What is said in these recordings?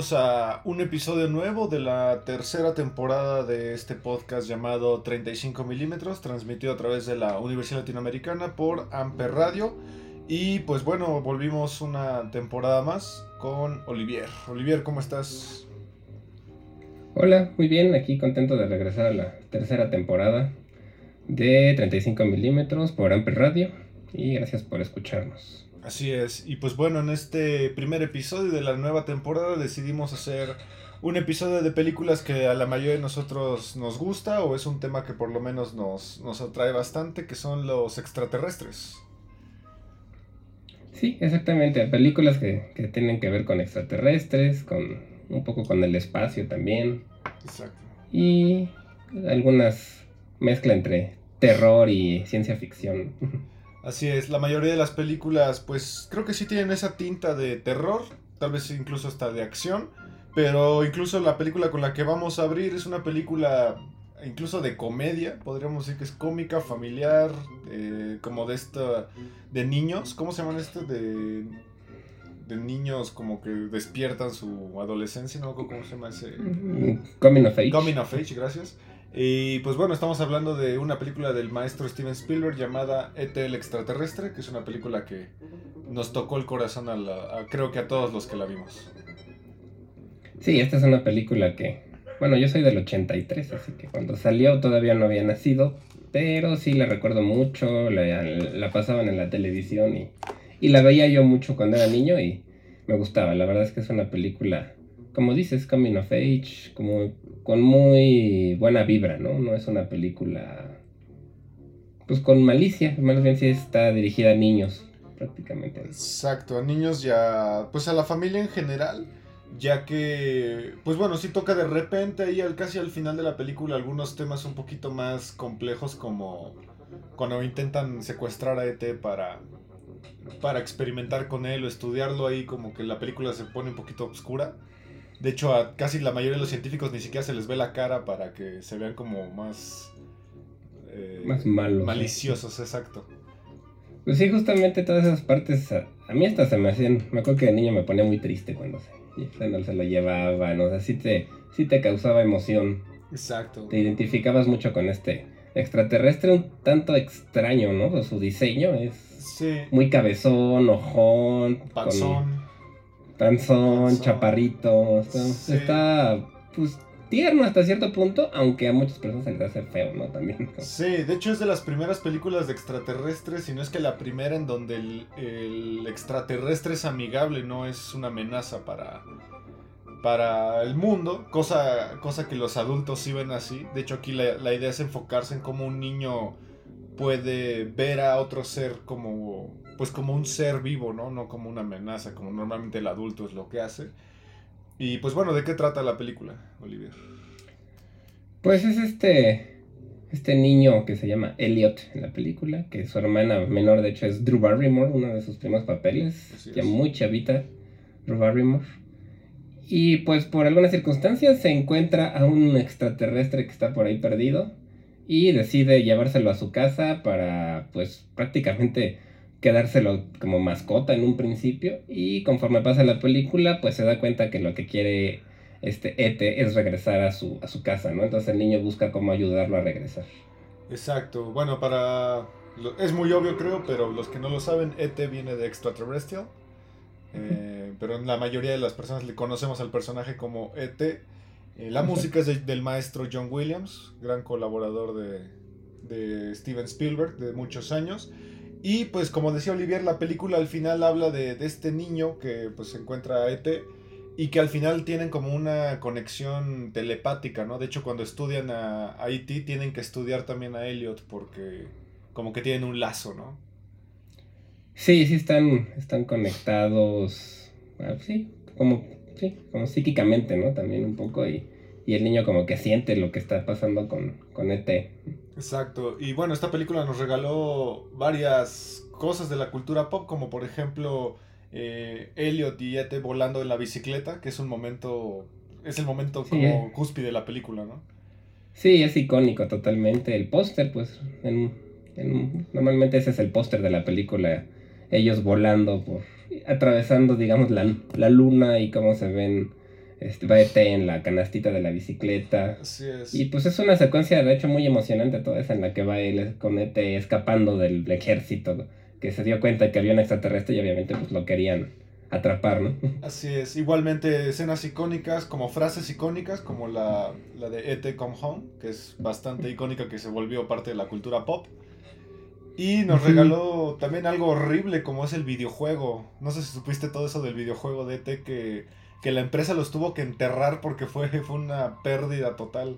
A un episodio nuevo de la tercera temporada de este podcast llamado 35 milímetros, transmitido a través de la Universidad Latinoamericana por Amper Radio. Y pues bueno, volvimos una temporada más con Olivier. Olivier, ¿cómo estás? Hola, muy bien, aquí contento de regresar a la tercera temporada de 35 milímetros por Amper Radio y gracias por escucharnos. Así es, y pues bueno, en este primer episodio de la nueva temporada decidimos hacer un episodio de películas que a la mayoría de nosotros nos gusta o es un tema que por lo menos nos, nos atrae bastante, que son los extraterrestres. Sí, exactamente, películas que, que tienen que ver con extraterrestres, con un poco con el espacio también. Exacto. Y algunas mezcla entre terror y ciencia ficción. Así es, la mayoría de las películas pues creo que sí tienen esa tinta de terror, tal vez incluso hasta de acción, pero incluso la película con la que vamos a abrir es una película incluso de comedia, podríamos decir que es cómica, familiar, eh, como de esta, de niños, ¿cómo se llaman esto? De, de niños como que despiertan su adolescencia, ¿no? ¿Cómo se llama ese? Coming of Age. Coming of Age, gracias. Y pues bueno, estamos hablando de una película del maestro Steven Spielberg llamada ET el extraterrestre, que es una película que nos tocó el corazón a, la- creo que a todos los que la vimos. Sí, esta es una película que, bueno, yo soy del 83, así que cuando salió todavía no había nacido, pero sí la recuerdo mucho, la, la pasaban en la televisión y, y la veía yo mucho cuando era niño y me gustaba. La verdad es que es una película, como dices, coming of age, como con muy buena vibra, ¿no? No es una película, pues con malicia, más bien está dirigida a niños, prácticamente. Exacto, a niños ya, pues a la familia en general, ya que, pues bueno, sí toca de repente ahí al, casi al final de la película algunos temas un poquito más complejos como cuando intentan secuestrar a ET para, para experimentar con él o estudiarlo ahí, como que la película se pone un poquito oscura. De hecho, a casi la mayoría de los científicos ni siquiera se les ve la cara para que se vean como más... eh, Más malos. Maliciosos, exacto. Pues sí, justamente todas esas partes, a, a mí hasta se me hacían, me acuerdo que de niño me ponía muy triste cuando se, cuando se lo llevaban, o sea, sí te, sí te causaba emoción, Exacto. te identificabas mucho con este extraterrestre un tanto extraño, ¿no? Su diseño es Sí. muy cabezón, ojón, con Panzón. panzón, chaparrito, está, Sí. está, pues tierno hasta cierto punto, aunque a muchas personas se les hace feo, ¿no? También. Sí, de hecho es de las primeras películas de extraterrestres, si no es que la primera en donde el, el extraterrestre es amigable, no es una amenaza para, para el mundo, cosa, cosa que los adultos sí ven así. De hecho aquí la, la idea es enfocarse en cómo un niño puede ver a otro ser como, pues como un ser vivo, ¿no? No como una amenaza, como normalmente el adulto es lo que hace. Y pues bueno, ¿de qué trata la película, Olivier? Pues es este. Este niño que se llama Elliot en la película, que su hermana menor de hecho es Drew Barrymore, uno de sus primeros papeles, ya muy chavita, Drew Barrymore. Y pues por algunas circunstancias se encuentra a un extraterrestre que está por ahí perdido y decide llevárselo a su casa para pues prácticamente quedárselo como mascota en un principio y conforme pasa la película pues se da cuenta que lo que quiere este ET es regresar a su, a su casa, ¿no? Entonces el niño busca cómo ayudarlo a regresar. Exacto. Bueno, para... Es muy obvio creo, pero los que no lo saben, ET viene de extraterrestrial. Eh, pero la mayoría de las personas le conocemos al personaje como ET. Eh, la música es de- del maestro John Williams, gran colaborador de, de Steven Spielberg de muchos años. Y pues como decía Olivier, la película al final habla de, este niño que pues se encuentra a ET y que al final tienen como una conexión telepática, ¿no? De hecho cuando estudian a, a E.T. tienen que estudiar también a Elliot porque como que tienen un lazo, ¿no? Sí, sí están, están conectados, ah, sí, como, sí, como psíquicamente, ¿no? También un poco y, y el niño como que siente lo que está pasando con, con ET. Exacto. Y bueno, esta película nos regaló varias cosas de la cultura pop, como por ejemplo eh, Elliot y Ete volando en la bicicleta, que es un momento, es el momento como eh. cúspide de la película, ¿no? Sí, es icónico totalmente. El póster, pues, normalmente ese es el póster de la película. Ellos volando por, atravesando, digamos, la, la luna y cómo se ven este, va ET en la canastita de la bicicleta. Así es. Y pues es una secuencia de hecho muy emocionante toda esa en la que va él con ET escapando del ejército, que se dio cuenta que había un extraterrestre y obviamente pues lo querían atrapar, ¿no? Así es. Igualmente escenas icónicas, como frases icónicas, como la, la de ET Come Home, que es bastante icónica, que se volvió parte de la cultura pop. Y nos regaló también algo horrible como es el videojuego. No sé si supiste todo eso del videojuego de ET que que la empresa los tuvo que enterrar porque fue, fue una pérdida total.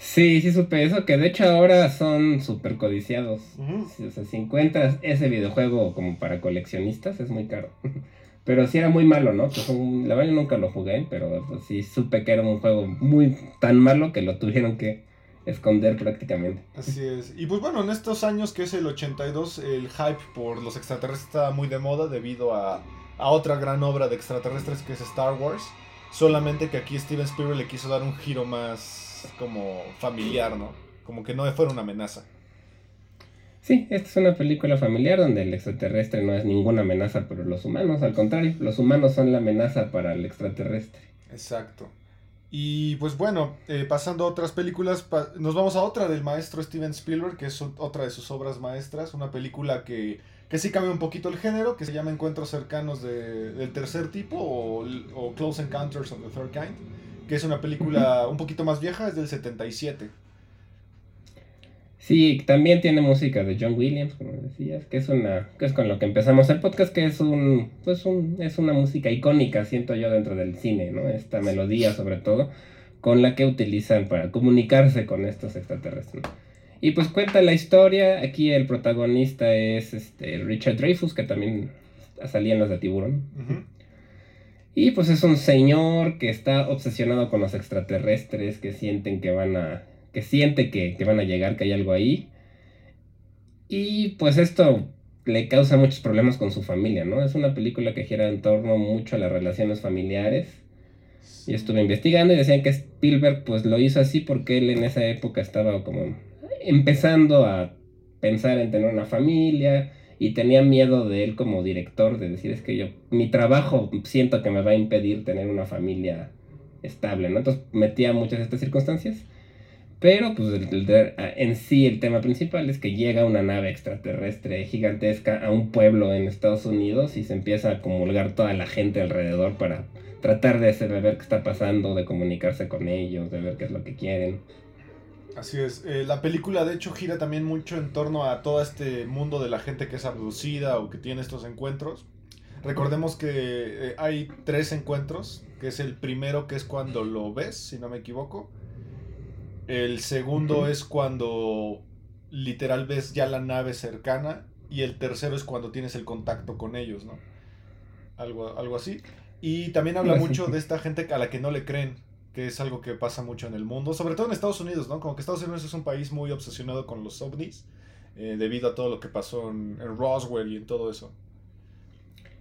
Sí, sí supe eso, que de hecho ahora son súper codiciados. O sea, si encuentras ese videojuego como para coleccionistas, es muy caro. Pero sí era muy malo, ¿no? Pues la verdad yo nunca lo jugué, pero pues, sí supe que era un juego muy tan malo que lo tuvieron que esconder prácticamente. Así es. Y pues bueno, en estos años que es el 82, el hype por los extraterrestres estaba muy de moda debido a a otra gran obra de extraterrestres que es Star Wars. Solamente que aquí Steven Spielberg le quiso dar un giro más como familiar, ¿no? Como que no fuera una amenaza. Sí, esta es una película familiar donde el extraterrestre no es ninguna amenaza para los humanos, al contrario, los humanos son la amenaza para el extraterrestre. Exacto. Y pues bueno, eh, pasando a otras películas, nos vamos a otra del maestro Steven Spielberg, que es otra de sus obras maestras, una película que que sí cambia un poquito el género, que se llama Encuentros cercanos de, del tercer tipo o, Close Encounters of the Third Kind, que es una película un poquito más vieja, es del 77. Sí, también tiene música de John Williams, como decías, que es una que es con lo que empezamos el podcast, que es un pues un es una música icónica, siento yo dentro del cine, ¿no? Esta melodía sobre todo con la que utilizan para comunicarse con estos extraterrestres. Y pues cuenta la historia. Aquí el protagonista es este, Richard Dreyfus, que también salía en las de tiburón. Y pues es un señor que está obsesionado con los extraterrestres, que sienten que van a. que siente que, que van a llegar, que hay algo ahí. Y pues esto le causa muchos problemas con su familia, ¿no? Es una película que gira en torno mucho a las relaciones familiares. Y estuve investigando y decían que Spielberg pues lo hizo así porque él en esa época estaba como empezando a pensar en tener una familia y tenía miedo de él como director de decir es que yo mi trabajo siento que me va a impedir tener una familia estable, ¿no? Entonces metía muchas de estas circunstancias. Pero pues en sí el tema principal es que llega una nave extraterrestre gigantesca a un pueblo en Estados Unidos y se empieza a comulgar toda la gente alrededor para tratar de, hacer, de ver qué está pasando, de comunicarse con ellos, de ver qué es lo que quieren. Así es. Eh, la película de hecho gira también mucho en torno a todo este mundo de la gente que es abducida o que tiene estos encuentros. Recordemos que eh, hay tres encuentros, que es el primero que es cuando lo ves, si no me equivoco. El segundo es cuando literal ves ya la nave cercana. Y el tercero es cuando tienes el contacto con ellos, ¿no? Algo, algo así. Y también habla mucho de esta gente a la que no le creen que es algo que pasa mucho en el mundo, sobre todo en Estados Unidos, ¿no? Como que Estados Unidos es un país muy obsesionado con los ovnis, eh, debido a todo lo que pasó en, Roswell y en todo eso.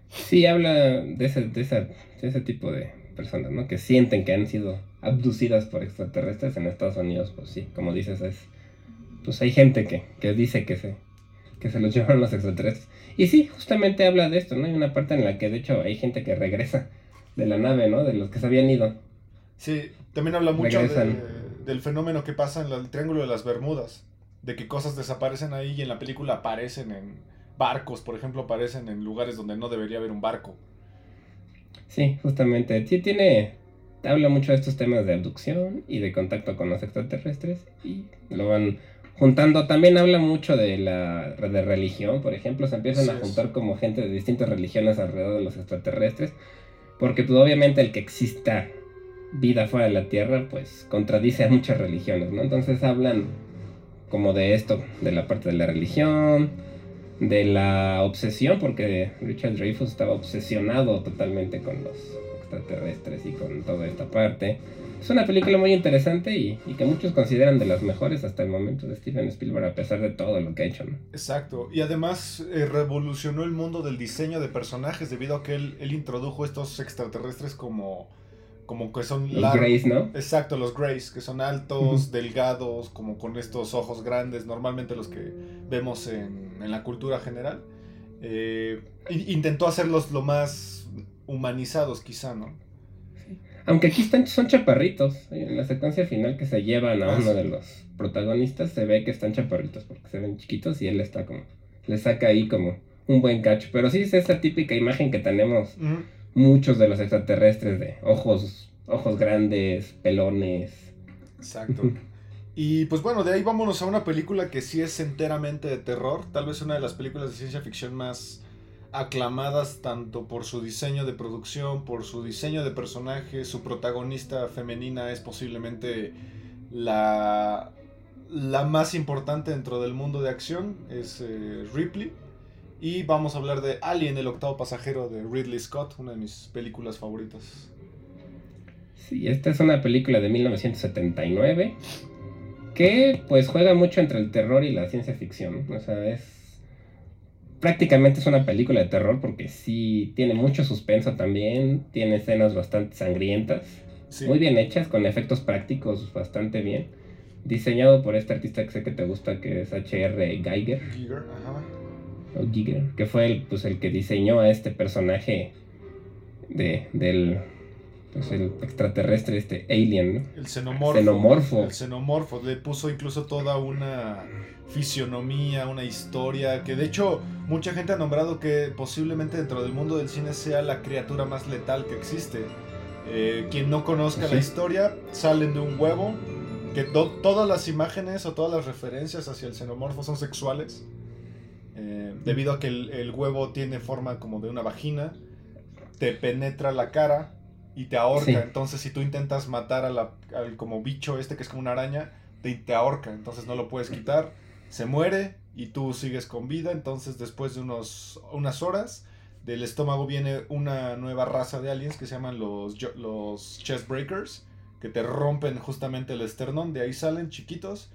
Sí, habla de ese, de, ese tipo de personas, ¿no? Que sienten que han sido abducidas por extraterrestres en Estados Unidos, pues sí, como dices, es... Pues hay gente que, que dice que se, que se los llevaron los extraterrestres. Y sí, justamente habla de esto, ¿no? Hay una parte en la que de hecho hay gente que regresa de la nave, ¿no? De los que se habían ido Sí, también habla mucho del fenómeno que pasa en el Triángulo de las Bermudas. De que cosas desaparecen ahí y en la película aparecen en barcos, por ejemplo, aparecen en lugares donde no debería haber un barco. Sí, justamente. Sí, tiene. Habla mucho de estos temas de abducción y de contacto con los extraterrestres y lo van juntando, también habla mucho de la de religión, por ejemplo, se empiezan a juntar como gente de distintas religiones alrededor de los extraterrestres, porque pues obviamente el que exista vida fuera de la Tierra, pues contradice a muchas religiones, ¿no? Entonces hablan como de esto, de la parte de la religión, de la obsesión, porque Richard Dreyfus estaba obsesionado totalmente con los extraterrestres y con toda esta parte es una película muy interesante y, que muchos consideran de las mejores hasta el momento de Steven Spielberg, a pesar de todo lo que ha hecho. Exacto, y además eh, revolucionó el mundo del diseño de personajes debido a que él, introdujo estos extraterrestres como, como que son... Los Greys, ¿no? Exacto, los Greys, que son altos, delgados, como con estos ojos grandes, normalmente los que vemos en, la cultura general. Eh, intentó hacerlos lo más humanizados quizá, ¿no? Aunque aquí están, son chaparritos. En la secuencia final que se llevan a ah, uno de los protagonistas se ve que están chaparritos porque se ven chiquitos y él está como... Le saca ahí como un buen cacho. Pero sí es esa típica imagen que tenemos muchos de los extraterrestres de ojos, ojos grandes, pelones. Exacto. Y pues bueno, de ahí vámonos a una película que sí es enteramente de terror. Tal vez una de las películas de ciencia ficción más aclamadas tanto por su diseño de producción, por su diseño de personaje, su protagonista femenina es posiblemente la, la más importante dentro del mundo de acción, es eh, Ripley. Y vamos a hablar de Alien, el octavo pasajero de Ridley Scott, una de mis películas favoritas. Sí, esta es una película de 1979 que pues juega mucho entre el terror y la ciencia ficción. O sea, es prácticamente es una película de terror porque sí tiene mucho suspenso también, tiene escenas bastante sangrientas, muy bien hechas, con efectos prácticos bastante bien. Diseñado por este artista que sé que te gusta, que es H.R. Geiger. Giger, ajá. O Giger, que fue el, pues, el que diseñó a este personaje de, del pues el extraterrestre, este alien, ¿no? El xenomorfo. xenomorfo. El xenomorfo. Le puso incluso toda una fisionomía, una historia, que de hecho mucha gente ha nombrado que posiblemente dentro del mundo del cine sea la criatura más letal que existe. Eh, quien no conozca la historia, salen de un huevo, que todas las imágenes o todas las referencias hacia el xenomorfo son sexuales, eh, debido a que el, huevo tiene forma como de una vagina, te penetra la cara y te ahorca. Entonces si tú intentas matar a la, al como bicho este que es como una araña, te, te ahorca, entonces no lo puedes quitar se muere y tú sigues con vida, entonces después de unos, unas horas del estómago viene una nueva raza de aliens que se llaman los, los chest breakers, que te rompen justamente el esternón, de ahí salen chiquitos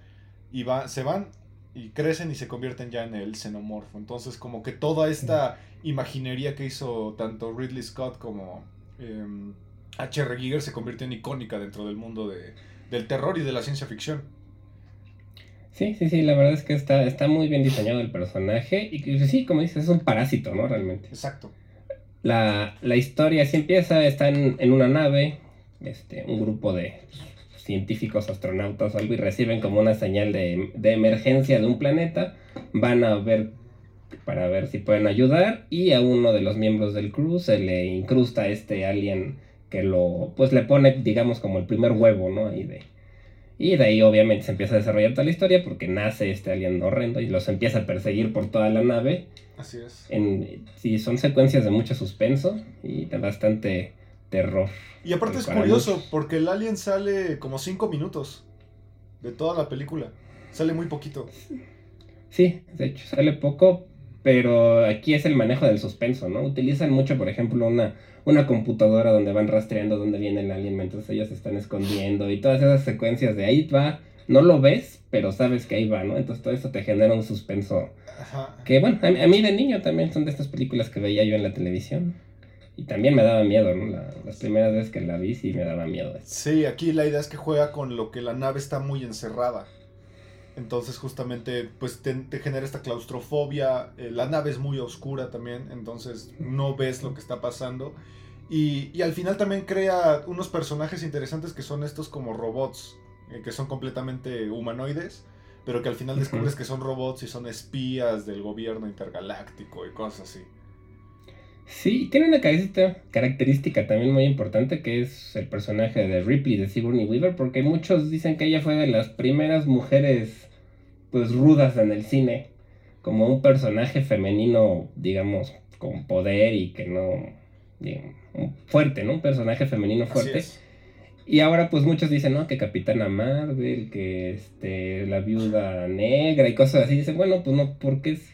y va, se van y crecen y se convierten ya en el xenomorfo. Entonces como que toda esta imaginería que hizo tanto Ridley Scott como H.R. Em, Giger se convirtió en icónica dentro del mundo de, del terror y de la ciencia ficción. Sí, sí, sí, la verdad es que está, está muy bien diseñado el personaje y que sí, como dices, es un parásito, ¿no? Realmente. Exacto. La, historia así empieza, está en, una nave, este, un grupo de científicos, astronautas o algo y reciben como una señal de, de emergencia de un planeta, van a ver para ver si pueden ayudar y a uno de los miembros del crew se le incrusta este alien que lo, pues le pone, digamos, como el primer huevo, ¿no? Ahí de, y de ahí obviamente se empieza a desarrollar toda la historia porque nace este alien horrendo y los empieza a perseguir por toda la nave. Así es. En, sí, son secuencias de mucho suspenso y de bastante terror. Y aparte es curioso porque el alien sale como 5 minutos de toda la película. Sale muy poquito. Sí, de hecho sale poco, pero aquí es el manejo del suspenso, ¿no? Utilizan mucho, por ejemplo, una una computadora donde van rastreando dónde viene el alien, entonces ellos se están escondiendo y todas esas secuencias de ahí va, no lo ves, pero sabes que ahí va, ¿no? Entonces todo eso te genera un suspenso. Ajá. Que bueno, a, mí de niño también son de estas películas que veía yo en la televisión. Y también me daba miedo, ¿no? las primeras veces que la vi sí me daba miedo. Sí, aquí la idea es que juega con lo que la nave está muy encerrada. Entonces justamente pues te, genera esta claustrofobia, eh, la nave es muy oscura también, entonces no ves lo que está pasando. Y, al final también crea unos personajes interesantes que son estos como robots, eh, que son completamente humanoides, pero que al final descubres que son robots y son espías del gobierno intergaláctico y cosas así. Sí, tiene una característica también muy importante que es el personaje de Ripley de Sigourney Weaver, porque muchos dicen que ella fue de las primeras mujeres pues rudas en el cine, como un personaje femenino, digamos, con poder y que no, digamos, fuerte, ¿no? Un personaje femenino fuerte. Y ahora pues muchos dicen, ¿no? Que Capitana Marvel, que este, la viuda negra y cosas así. Dicen, bueno, pues no, porque es...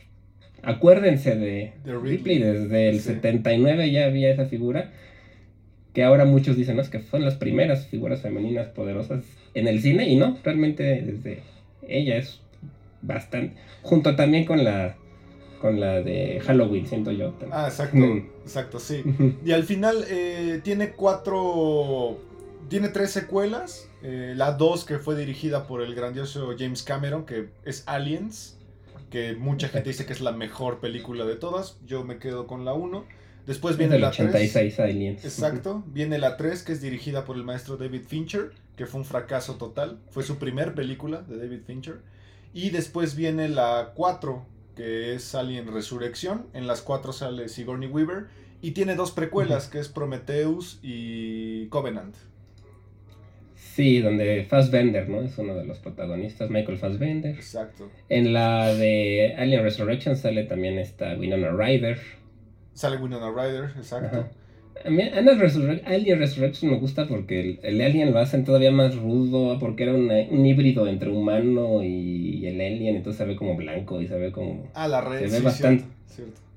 Acuérdense de, Ripley. desde el 79 ya había esa figura. Que ahora muchos dicen, ¿no? Es que son las primeras figuras femeninas poderosas en el cine. Y no, realmente desde ella es bastante. Junto también con la con la de Halloween, siento yo. Ah, exacto, mm. exacto, sí. y al final eh, tiene cuatro tiene tres secuelas. Eh, la dos que fue dirigida por el grandioso James Cameron, que es Aliens, que mucha gente dice que es la mejor película de todas. Yo me quedo con la 1. Después viene la 86 Aliens. Exacto. Viene la 3, que es dirigida por el maestro David Fincher, que fue un fracaso total. Fue su primer película de David Fincher. Y después viene la 4, que es Alien Resurrección. En las 4 sale Sigourney Weaver. Y tiene dos precuelas, que es Prometheus y Covenant. Sí, donde Fassbender, ¿no? Es uno de los protagonistas, Michael Fassbender. Exacto. En la de Alien Resurrection sale también esta Winona Ryder. Sale Winona Ryder, exacto. A mí Alien Resurrection me gusta porque el, alien lo hacen todavía más rudo, porque era un híbrido entre humano y, el alien, entonces se ve como blanco y se ve como... Ah, la red, se ve bastante,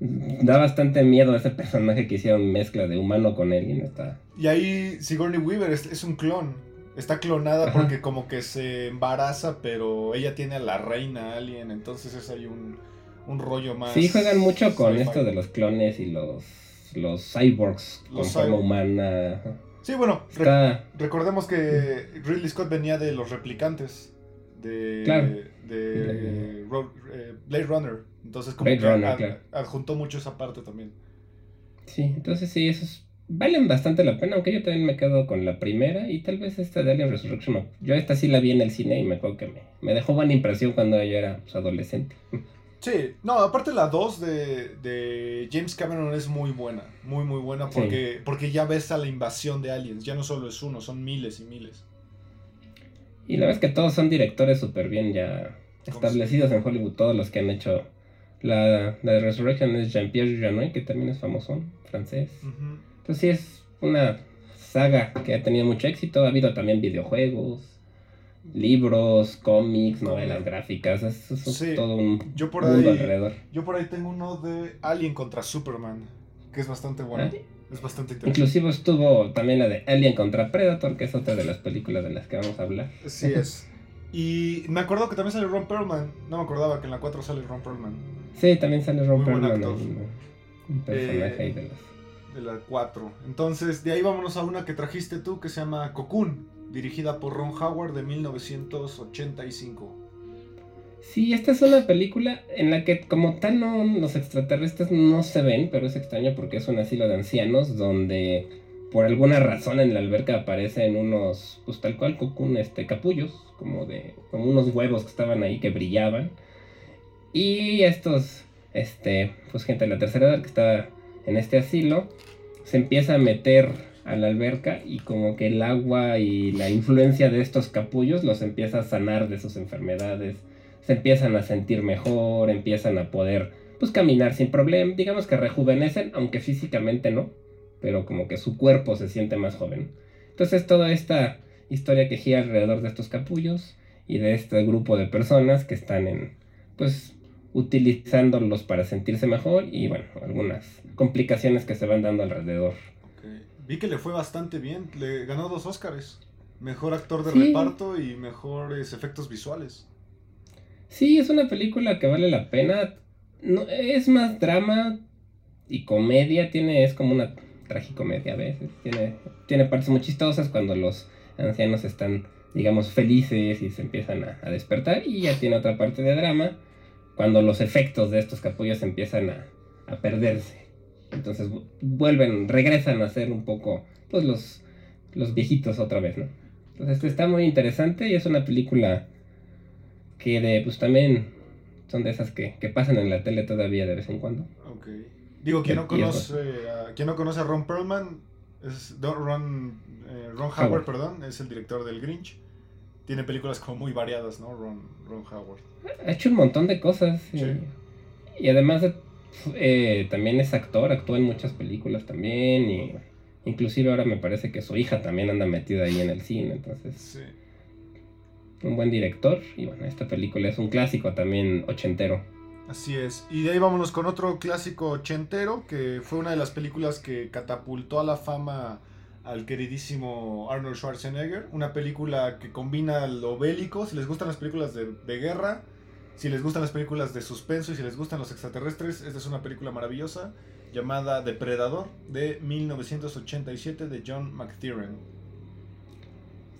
Da bastante miedo ese personaje que hicieron mezcla de humano con alien. Está... Y ahí Sigourney Weaver es un clon. Está clonada porque como que se embaraza, pero ella tiene a la reina alien, entonces es ahí un, un rollo más. Sí, juegan mucho con esto de los clones y los, los cyborgs con forma humana. Sí, bueno, recordemos que Ridley Scott venía de los replicantes de, de, eh, Blade Runner. Entonces como que adjuntó mucho esa parte también. Sí, entonces sí, eso es valen bastante la pena, aunque yo también me quedo con la primera y tal vez esta de Alien Resurrection. Yo esta sí la vi en el cine y me acuerdo que me, dejó buena impresión cuando yo era pues, adolescente. Sí, no, aparte la 2 de, James Cameron es muy buena, muy muy buena porque, porque ya ves a la invasión de aliens, ya no solo es uno, son miles y miles. Y la verdad es que todos son directores súper bien ya establecidos en Hollywood, todos los que han hecho la, la de Resurrection es Jean-Pierre Janoy, que también es famoso, francés. Pues sí, es una saga que ha tenido mucho éxito. Ha habido también videojuegos, libros, cómics, novelas gráficas. Es, todo un yo por mundo alrededor. Yo por ahí tengo uno de Alien contra Superman, que es bastante bueno. ¿Ah? Es bastante interesante. Inclusive estuvo también la de Alien contra Predator, que es otra de las películas de las que vamos a hablar. Sí es. Y me acuerdo que también sale Ron Perlman. No me acordaba que en la 4 sale Ron Perlman. Sí, también sale Ron Perlman. Un, personaje ahí de los de la 4. Entonces, de ahí vámonos a una que trajiste tú que se llama Cocoon, dirigida por Ron Howard de 1985. Sí, esta es una película en la que como tal no, los extraterrestres no se ven, pero es extraño porque es un asilo de ancianos donde por alguna razón en la alberca aparecen unos, pues tal cual, cocoon, este, capullos, como de, como unos huevos que estaban ahí que brillaban. Y estos, este, pues gente de la tercera edad que está en este asilo, se empieza a meter a la alberca y como que el agua y la influencia de estos capullos los empieza a sanar de sus enfermedades, se empiezan a sentir mejor, empiezan a poder pues caminar sin problema, digamos que rejuvenecen, aunque físicamente no, pero como que su cuerpo se siente más joven. Entonces toda esta historia que gira alrededor de estos capullos y de este grupo de personas que están en pues utilizándolos para sentirse mejor y bueno, algunas complicaciones que se van dando alrededor. Vi que le fue bastante bien, le ganó dos Oscars, mejor actor de reparto y mejores efectos visuales. Sí, es una película que vale la pena, no, es más drama y comedia, tiene, es como una tragicomedia a veces, tiene, tiene partes muy chistosas cuando los ancianos están, digamos, felices y se empiezan a, a despertar y ya tiene otra parte de drama cuando los efectos de estos capullos empiezan a, perderse. Entonces vuelven, regresan a ser un poco, pues los, los viejitos otra vez, ¿no? Entonces está muy interesante y es una película que de, pues también son de esas que, pasan en la tele todavía de vez en cuando. Ok. Digo, quien no conoce, a, quien no conoce a Ron Perlman, es Ron, eh, Ron Howard, perdón, es el director del Grinch. tiene películas como muy variadas, ¿no? Ron, Ron Howard. Ha hecho un montón de cosas. Y, además eh, también es actor, actúa en muchas películas también. Y inclusive ahora me parece que su hija también anda metida ahí en el cine. Entonces, sí. un buen director. Y bueno, esta película es un clásico también ochentero. Así es. Y de ahí vámonos con otro clásico ochentero, que fue una de las películas que catapultó a la fama al queridísimo Arnold Schwarzenegger. Una película que combina lo bélico, si les gustan las películas de, guerra, si les gustan las películas de suspenso y si les gustan los extraterrestres, esta es una película maravillosa llamada Depredador de 1987 de John McTiernan.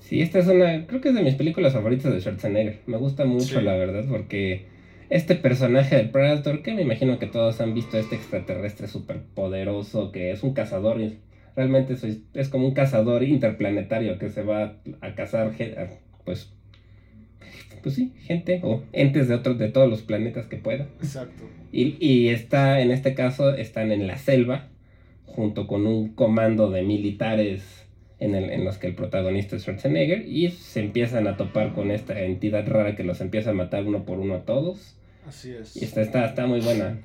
Sí, esta es una, creo que es de mis películas favoritas de Schwarzenegger. Me gusta mucho, la verdad, porque este personaje de Predator, que me imagino que todos han visto este extraterrestre súper poderoso, que es un cazador realmente es como un cazador interplanetario que se va a cazar, pues, pues sí, gente o entes de otros, de todos los planetas que pueda. Exacto. Y, y está, en este caso, están en la selva, junto con un comando de militares en, el, en los que el protagonista es Schwarzenegger, y se empiezan a topar con esta entidad rara que los empieza a matar uno por uno a todos. Así es. Y está, está, está muy buena.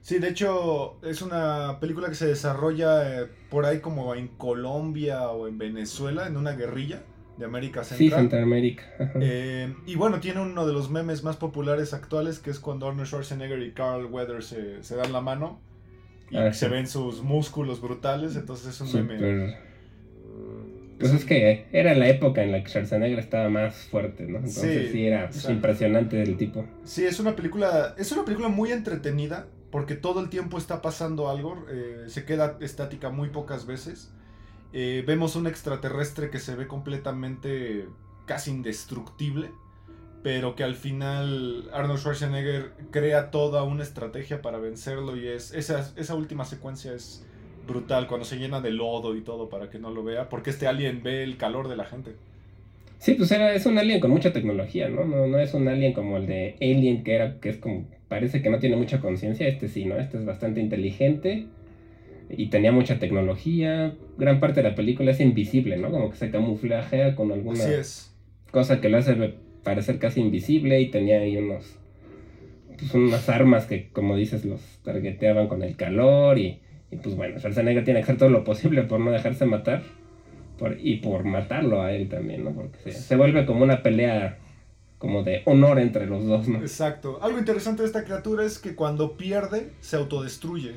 Sí, de hecho es una película que se desarrolla eh, por ahí como en Colombia o en Venezuela, en una guerrilla de América Central. Sí, Centroamérica. Eh, y bueno, tiene uno de los memes más populares actuales, que es cuando Arnold Schwarzenegger y Carl Weathers se, dan la mano y ah, se ven sus músculos brutales, entonces es un meme. Pues es que era la época en la que Schwarzenegger estaba más fuerte, ¿no? Entonces sí, era impresionante del tipo. Sí, es una película, es una película muy entretenida porque todo el tiempo está pasando algo, eh, se queda estática muy pocas veces. Eh, vemos un extraterrestre que se ve completamente casi indestructible, pero que al final Arnold Schwarzenegger crea toda una estrategia para vencerlo y es esa, esa última secuencia es brutal cuando se llena de lodo y todo para que no lo vea, porque este alien ve el calor de la gente. Sí, pues era, es un alien con mucha tecnología, ¿no? ¿no? No es un alien como el de Alien, que era, que es como, parece que no tiene mucha conciencia, este sí, ¿no? Este es bastante inteligente y tenía mucha tecnología. Gran parte de la película es invisible, ¿no? Como que se camuflajea con alguna cosa que lo hace parecer casi invisible y tenía ahí unos, pues unas armas que, como dices, los targeteaban con el calor y, y pues bueno, Schwarzenegger tiene que hacer todo lo posible por no dejarse matar y por matarlo a él también, ¿no? Porque se, vuelve como una pelea como de honor entre los dos, ¿no? Exacto. Algo interesante de esta criatura es que cuando pierde, se autodestruye.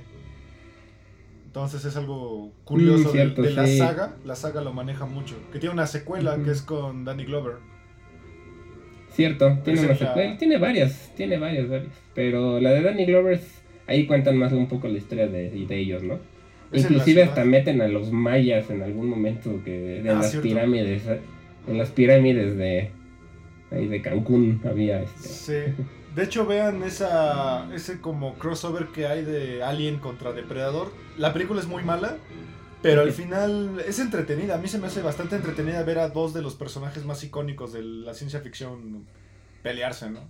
Entonces es algo curioso mm, de, la saga. La saga lo maneja mucho. Que tiene una secuela que es con Danny Glover. Cierto, tiene una secuela. Tiene varias, tiene varias, varias. Pero la de Danny Glover, ahí cuentan más un poco la historia de, de ellos, ¿no? Inclusive hasta meten a los mayas en algún momento que en ah, las pirámides, en las pirámides de ahí de Cancún había este. Sí. De hecho, vean esa ese como crossover que hay de Alien contra Depredador. La película es muy mala, pero al final es entretenida. A mí se me hace bastante entretenida ver a dos de los personajes más icónicos de la ciencia ficción pelearse, ¿no?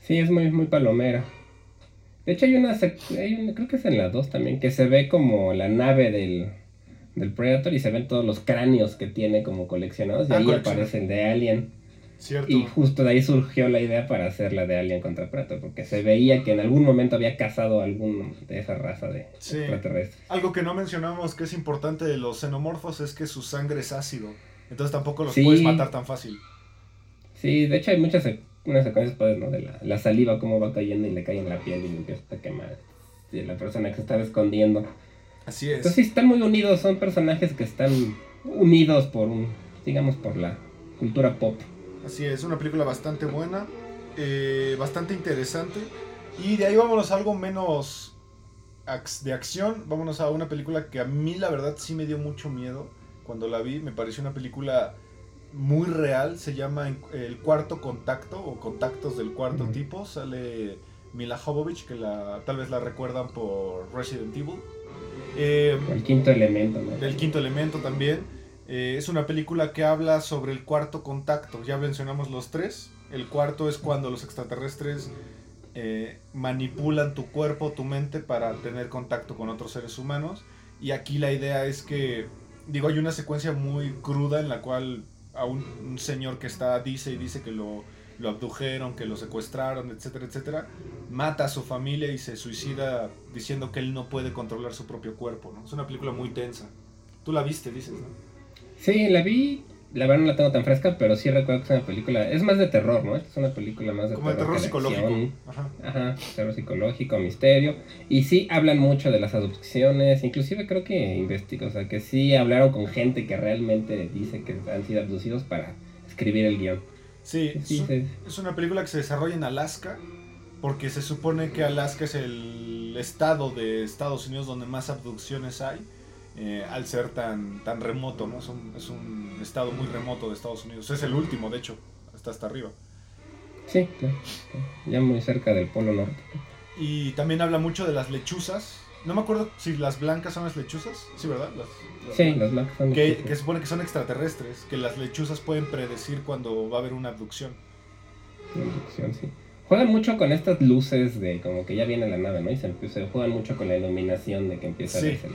Sí, es muy muy palomera. De hecho, hay una, hay creo que es en la 2 también, que se ve como la nave del, del Predator y se ven todos los cráneos que tiene como coleccionados. Y ah, ahí aparece el de Alien. Cierto. Y justo de ahí surgió la idea para hacer la de Alien contra Predator, porque se veía que en algún momento había cazado algún de esa raza de extraterrestres. Algo que no mencionamos que es importante de los xenomorfos es que su sangre es ácido. Entonces tampoco los puedes matar tan fácil. Sí, de hecho hay muchas una secuencia padre, ¿no? De la, la, saliva, cómo va cayendo y le cae en la piel y empieza a quemar. De la persona que se estaba escondiendo. Así es. Entonces sí, están muy unidos, son personajes que están unidos por un, digamos, por la cultura pop. Así es, una película bastante buena, eh, bastante interesante. Y de ahí vámonos a algo menos de acción, vámonos a una película que a mí la verdad sí me dio mucho miedo cuando la vi, me pareció una película muy real, se llama El Cuarto Contacto o Contactos del Cuarto Tipo, sale Mila Jovovich, que la, tal vez la recuerdan por Resident Evil. Eh, el quinto elemento, ¿no? Del quinto elemento también. Eh, es una película que habla sobre el cuarto contacto, ya mencionamos los tres. El cuarto es cuando los extraterrestres eh, manipulan tu cuerpo, tu mente para tener contacto con otros seres humanos. Y aquí la idea es que, digo, hay una secuencia muy cruda en la cual a un, señor que está, dice y dice que lo, lo abdujeron, que lo secuestraron, etcétera, etcétera, mata a su familia y se suicida diciendo que él no puede controlar su propio cuerpo, ¿no? Es una película muy tensa. Tú la viste, dices, ¿no? Sí, la vi la verdad no la tengo tan fresca, pero sí recuerdo que es una película, es más de terror, ¿no? Es una película más de Como terror. terror psicológico. Ajá. Ajá, terror psicológico, misterio. Y sí hablan mucho de las abducciones, inclusive creo que investigan, o sea, que sí hablaron con gente que realmente dice que han sido abducidos para escribir el guion. Sí, sí, es, es una película que se desarrolla en Alaska, porque se supone que Alaska es el estado de Estados Unidos donde más abducciones hay. Eh, al ser tan, tan remoto, ¿no? Es un, es un, estado muy remoto de Estados Unidos. Es el último, de hecho, está hasta arriba. Sí, claro. Ya muy cerca del Polo Norte. Y también habla mucho de las lechuzas. No me acuerdo si las blancas son las lechuzas. Sí, ¿verdad? Las, sí, las blancas son que, que supone que son extraterrestres. Que las lechuzas pueden predecir cuando va a haber una abducción. Una abducción, sí. Juegan mucho con estas luces de como que ya viene la nave, ¿no? Y se, se juegan mucho con la iluminación de que empieza sí. a verse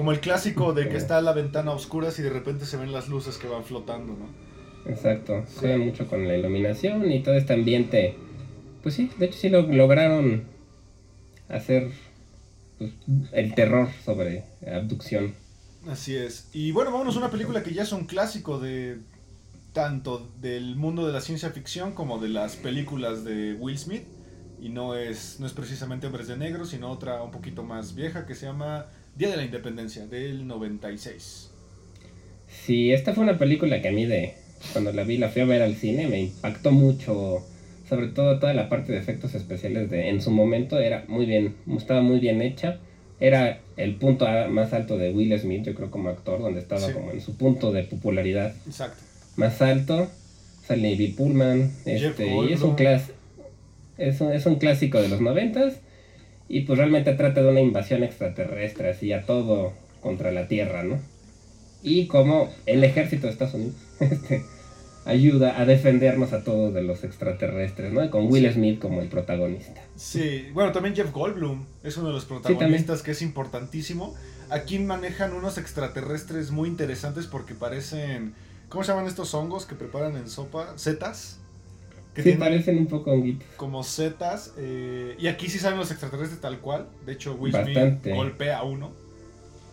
como el clásico de que está la ventana a oscuras y de repente se ven las luces que van flotando, ¿no? Exacto, sí. juega mucho con la iluminación y todo este ambiente. Pues sí, de hecho sí lo lograron hacer pues, el terror sobre abducción. Así es. Y bueno, vámonos a una película que ya es un clásico de tanto del mundo de la ciencia ficción como de las películas de Will Smith. Y no es, no es precisamente Hombres de Negro, sino otra un poquito más vieja que se llama Día de la Independencia, del 96. Sí, esta fue una película que a mí de cuando la vi, la fui a ver al cine, me impactó mucho, sobre todo toda la parte de efectos especiales de en su momento era muy bien, estaba muy bien hecha. Era el punto más alto de Will Smith, yo creo como actor, donde estaba como en su punto de popularidad. Exacto. Más alto. Sale Bill Pullman, este, y es un clas es un, es un clásico de los noventas y pues realmente trata de una invasión extraterrestre, así a todo contra la Tierra, ¿no? Y como el ejército de Estados Unidos este, ayuda a defendernos a todos de los extraterrestres, ¿no? con Will Smith como el protagonista. Sí, bueno, también Jeff Goldblum es uno de los protagonistas que es importantísimo. Aquí manejan unos extraterrestres muy interesantes porque parecen... ¿Cómo se llaman estos hongos que preparan en sopa? ¿Zetas? Que sí, parecen un poco honguitos. Como setas. Eh, y aquí sí salen los extraterrestres tal cual. De hecho, Will Smith golpea a uno.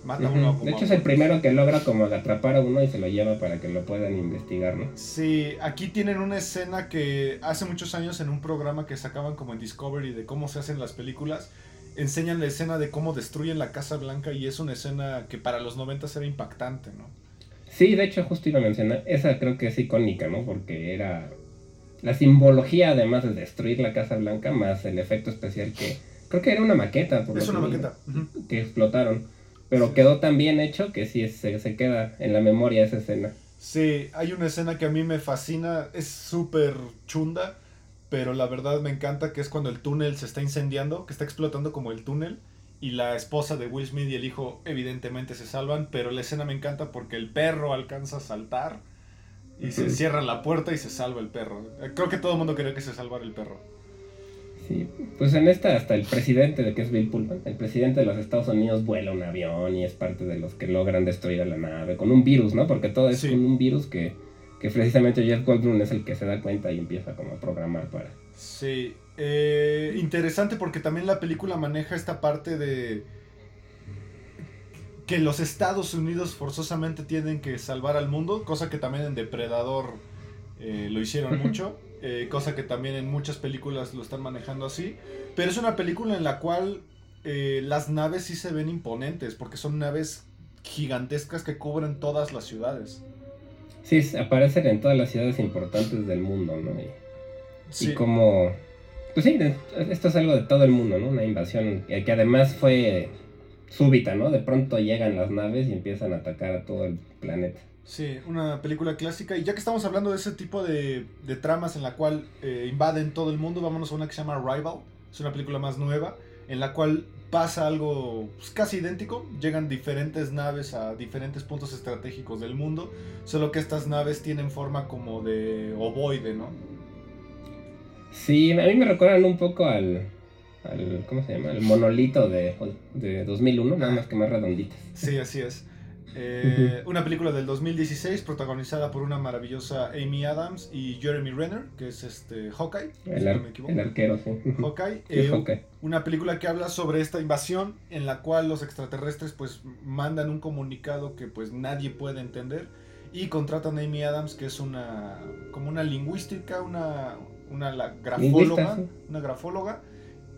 Mata a uno. de hecho, es el primero que logra como atrapar a uno y se lo lleva para que lo puedan investigar, ¿no? Sí, aquí tienen una escena que hace muchos años en un programa que sacaban como en Discovery de cómo se hacen las películas. Enseñan la escena de cómo destruyen la Casa Blanca y es una escena que para los 90 era impactante, ¿no? Sí, de hecho, justo iba a mencionar. Esa creo que es icónica, ¿no? Porque era la simbología además de destruir la Casa Blanca más el efecto especial que creo que era una maqueta por es una maqueta que explotaron. Pero quedó tan bien hecho que sí se, se queda en la memoria esa escena. Sí hay una escena que a mí me fascina es súper chunda pero la verdad me encanta que es cuando el túnel se está incendiando que está explotando como el túnel y la esposa de Will Smith y el hijo evidentemente se salvan pero la escena me encanta porque el perro alcanza a saltar y se cierra la puerta y se salva el perro. Creo que todo el mundo quería que se salvara el perro. Sí, pues en esta hasta el presidente de que es Bill Pullman, el presidente de los Estados Unidos vuela un avión y es parte de los que logran destruir a la nave con un virus, ¿no? Porque todo es con un virus que, que precisamente Jeff Goldblum es el que se da cuenta y empieza como a programar para... Sí, eh, interesante porque también la película maneja esta parte de que los Estados Unidos forzosamente tienen que salvar al mundo, cosa que también en Depredador eh, lo hicieron mucho, eh, cosa que también en muchas películas lo están manejando así, pero es una película en la cual eh, las naves sí se ven imponentes, porque son naves gigantescas que cubren todas las ciudades. Sí, aparecen en todas las ciudades importantes del mundo, ¿no? Y, sí. y como... Pues sí, esto es algo de todo el mundo, ¿no? Una invasión que además fue súbita, ¿no? De pronto llegan las naves y empiezan a atacar a todo el planeta. Sí, una película clásica. Y ya que estamos hablando de ese tipo de, de tramas en la cual eh, invaden todo el mundo, vámonos a una que se llama Rival. Es una película más nueva, en la cual pasa algo pues, casi idéntico. Llegan diferentes naves a diferentes puntos estratégicos del mundo, solo que estas naves tienen forma como de ovoide, ¿no? Sí, a mí me recuerdan un poco al, ¿cómo se llama? El monolito de, de 2001, nada más que más redonditas. Sí, así es. Eh, una película del 2016 protagonizada por una maravillosa Amy Adams y Jeremy Renner, que es este Hawkeye. El, arquero, sí. Hawkeye. Eh, una película que habla sobre esta invasión en la cual los extraterrestres pues mandan un comunicado que pues nadie puede entender y contratan a Amy Adams, que es una como una lingüística, una, una grafóloga, una grafóloga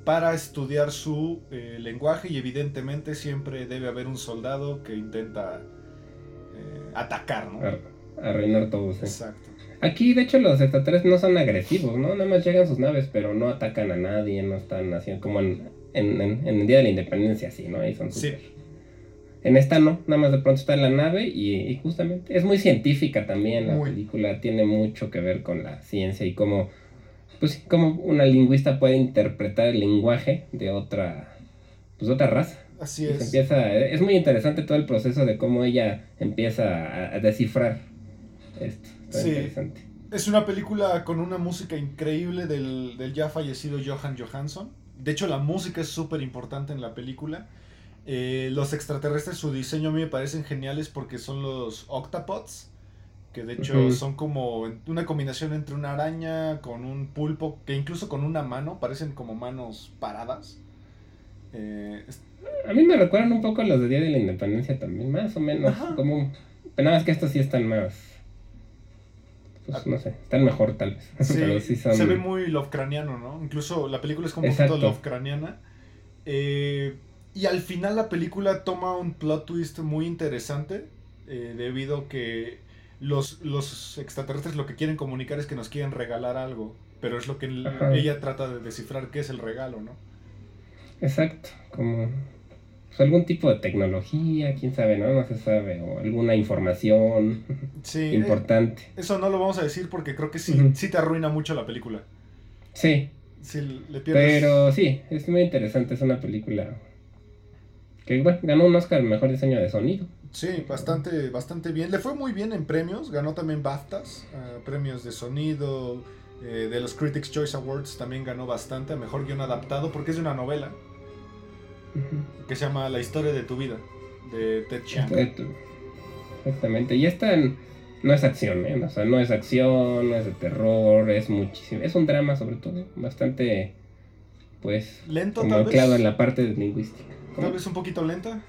para estudiar su eh, lenguaje y evidentemente siempre debe haber un soldado que intenta eh, atacar, ¿no? Arruinar todo, sí. Exacto. Aquí, de hecho, los extraterrestres no son agresivos, ¿no? Nada más llegan sus naves, pero no atacan a nadie, no están haciendo como en, el Día de la Independencia, así, ¿no? Ahí son Sí. En esta no, nada más de pronto está en la nave y, justamente es muy científica también la película, tiene mucho que ver con la ciencia y cómo pues como una lingüista puede interpretar el lenguaje de otra, pues otra raza. Así es. Empieza, es muy interesante todo el proceso de cómo ella empieza a, descifrar esto. Sí. Interesante. Es una película con una música increíble del, del ya fallecido Johan Johansson. De hecho, la música es súper importante en la película. Eh, los extraterrestres, su diseño a mí me parecen geniales porque son los octopods que de hecho son como una combinación entre una araña con un pulpo, que incluso con una mano, parecen como manos paradas. Eh, a mí me recuerdan un poco a los de Día de la Independencia también, más o menos. Como, pero nada más que estos sí están más. Pues, ah. no sé, están mejor tal vez. Sí, Se ve muy Lovecraniano, ¿no? Incluso la película es como un poquito Lovecraniana. Eh, y al final la película toma un plot twist muy interesante. Eh, debido que los, los extraterrestres lo que quieren comunicar es que nos quieren regalar algo, pero es lo que ella trata de descifrar qué es el regalo, ¿no? Exacto, como pues, algún tipo de tecnología, quién sabe, ¿no? No se sabe, o alguna información importante. eso no lo vamos a decir porque creo que sí, sí te arruina mucho la película. Sí. le Pero sí, es muy interesante, es una película que bueno, ganó un Oscar mejor diseño de sonido. Sí, bastante, bastante bien. Le fue muy bien en premios, ganó también BAFTAs, eh, premios de sonido, eh, de los Critics Choice Awards también ganó bastante, a mejor guion adaptado, porque es de una novela que se llama La historia de tu vida, de Ted Chiang. Exactamente, y esta no es acción, ¿eh? o sea, no es acción, no es de terror, es muchísimo, es un drama sobre todo, bastante, pues, lento, como anclado en la parte lingüística. Tal vez un poquito lenta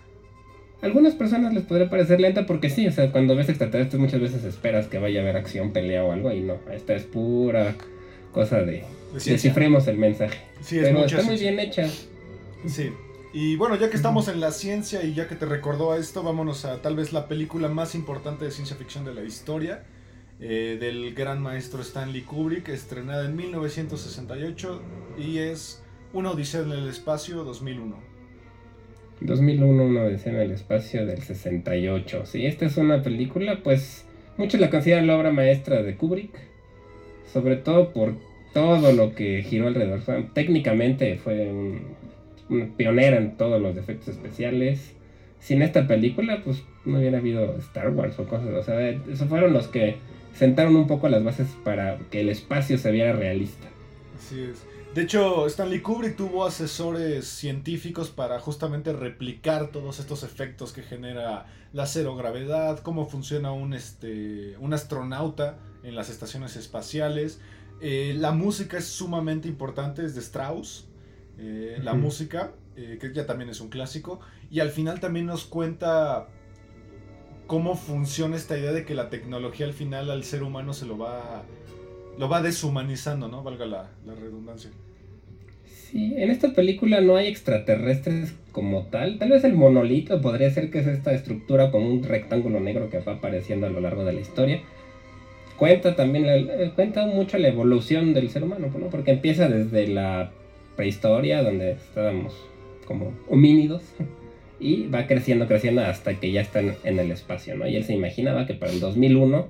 algunas personas les podría parecer lenta porque sí, o sea, cuando ves extraterrestres muchas veces esperas que vaya a haber acción, pelea o algo y no, esta es pura cosa de, descifremos el mensaje. Sí, es Pero está muy bien hecha. Sí. Y bueno, ya que estamos en la ciencia y ya que te recordó a esto, vámonos a tal vez la película más importante de ciencia ficción de la historia, eh, del gran maestro Stanley Kubrick, estrenada en 1968 y es Una Odisea en el Espacio 2001. 2001, una odisea en el espacio del 68. Sí, esta es una película, pues muchos la consideran la obra maestra de Kubrick, sobre todo por todo lo que giró alrededor. técnicamente fue un, pionera en todos los efectos especiales. Sin esta película, pues no hubiera habido Star Wars o cosas. O sea, esos fueron los que sentaron un poco las bases para que el espacio se viera realista. Así es. De hecho, Stanley Kubrick tuvo asesores científicos para justamente replicar todos estos efectos que genera la cero gravedad, cómo funciona un, este, un astronauta en las estaciones espaciales. Eh, la música es sumamente importante, es de Strauss, eh, la música, eh, que ya también es un clásico, y al final también nos cuenta cómo funciona esta idea de que la tecnología al final al ser humano se lo va lo va deshumanizando, ¿no? Valga la, redundancia. Sí, en esta película no hay extraterrestres como tal. Tal vez el monolito podría ser que es esta estructura como un rectángulo negro que va apareciendo a lo largo de la historia. Cuenta también, eh, cuenta mucho la evolución del ser humano, ¿no? Porque empieza desde la prehistoria, donde estábamos como homínidos, y va creciendo, creciendo hasta que ya están en el espacio, ¿no? Y él se imaginaba que para el 2001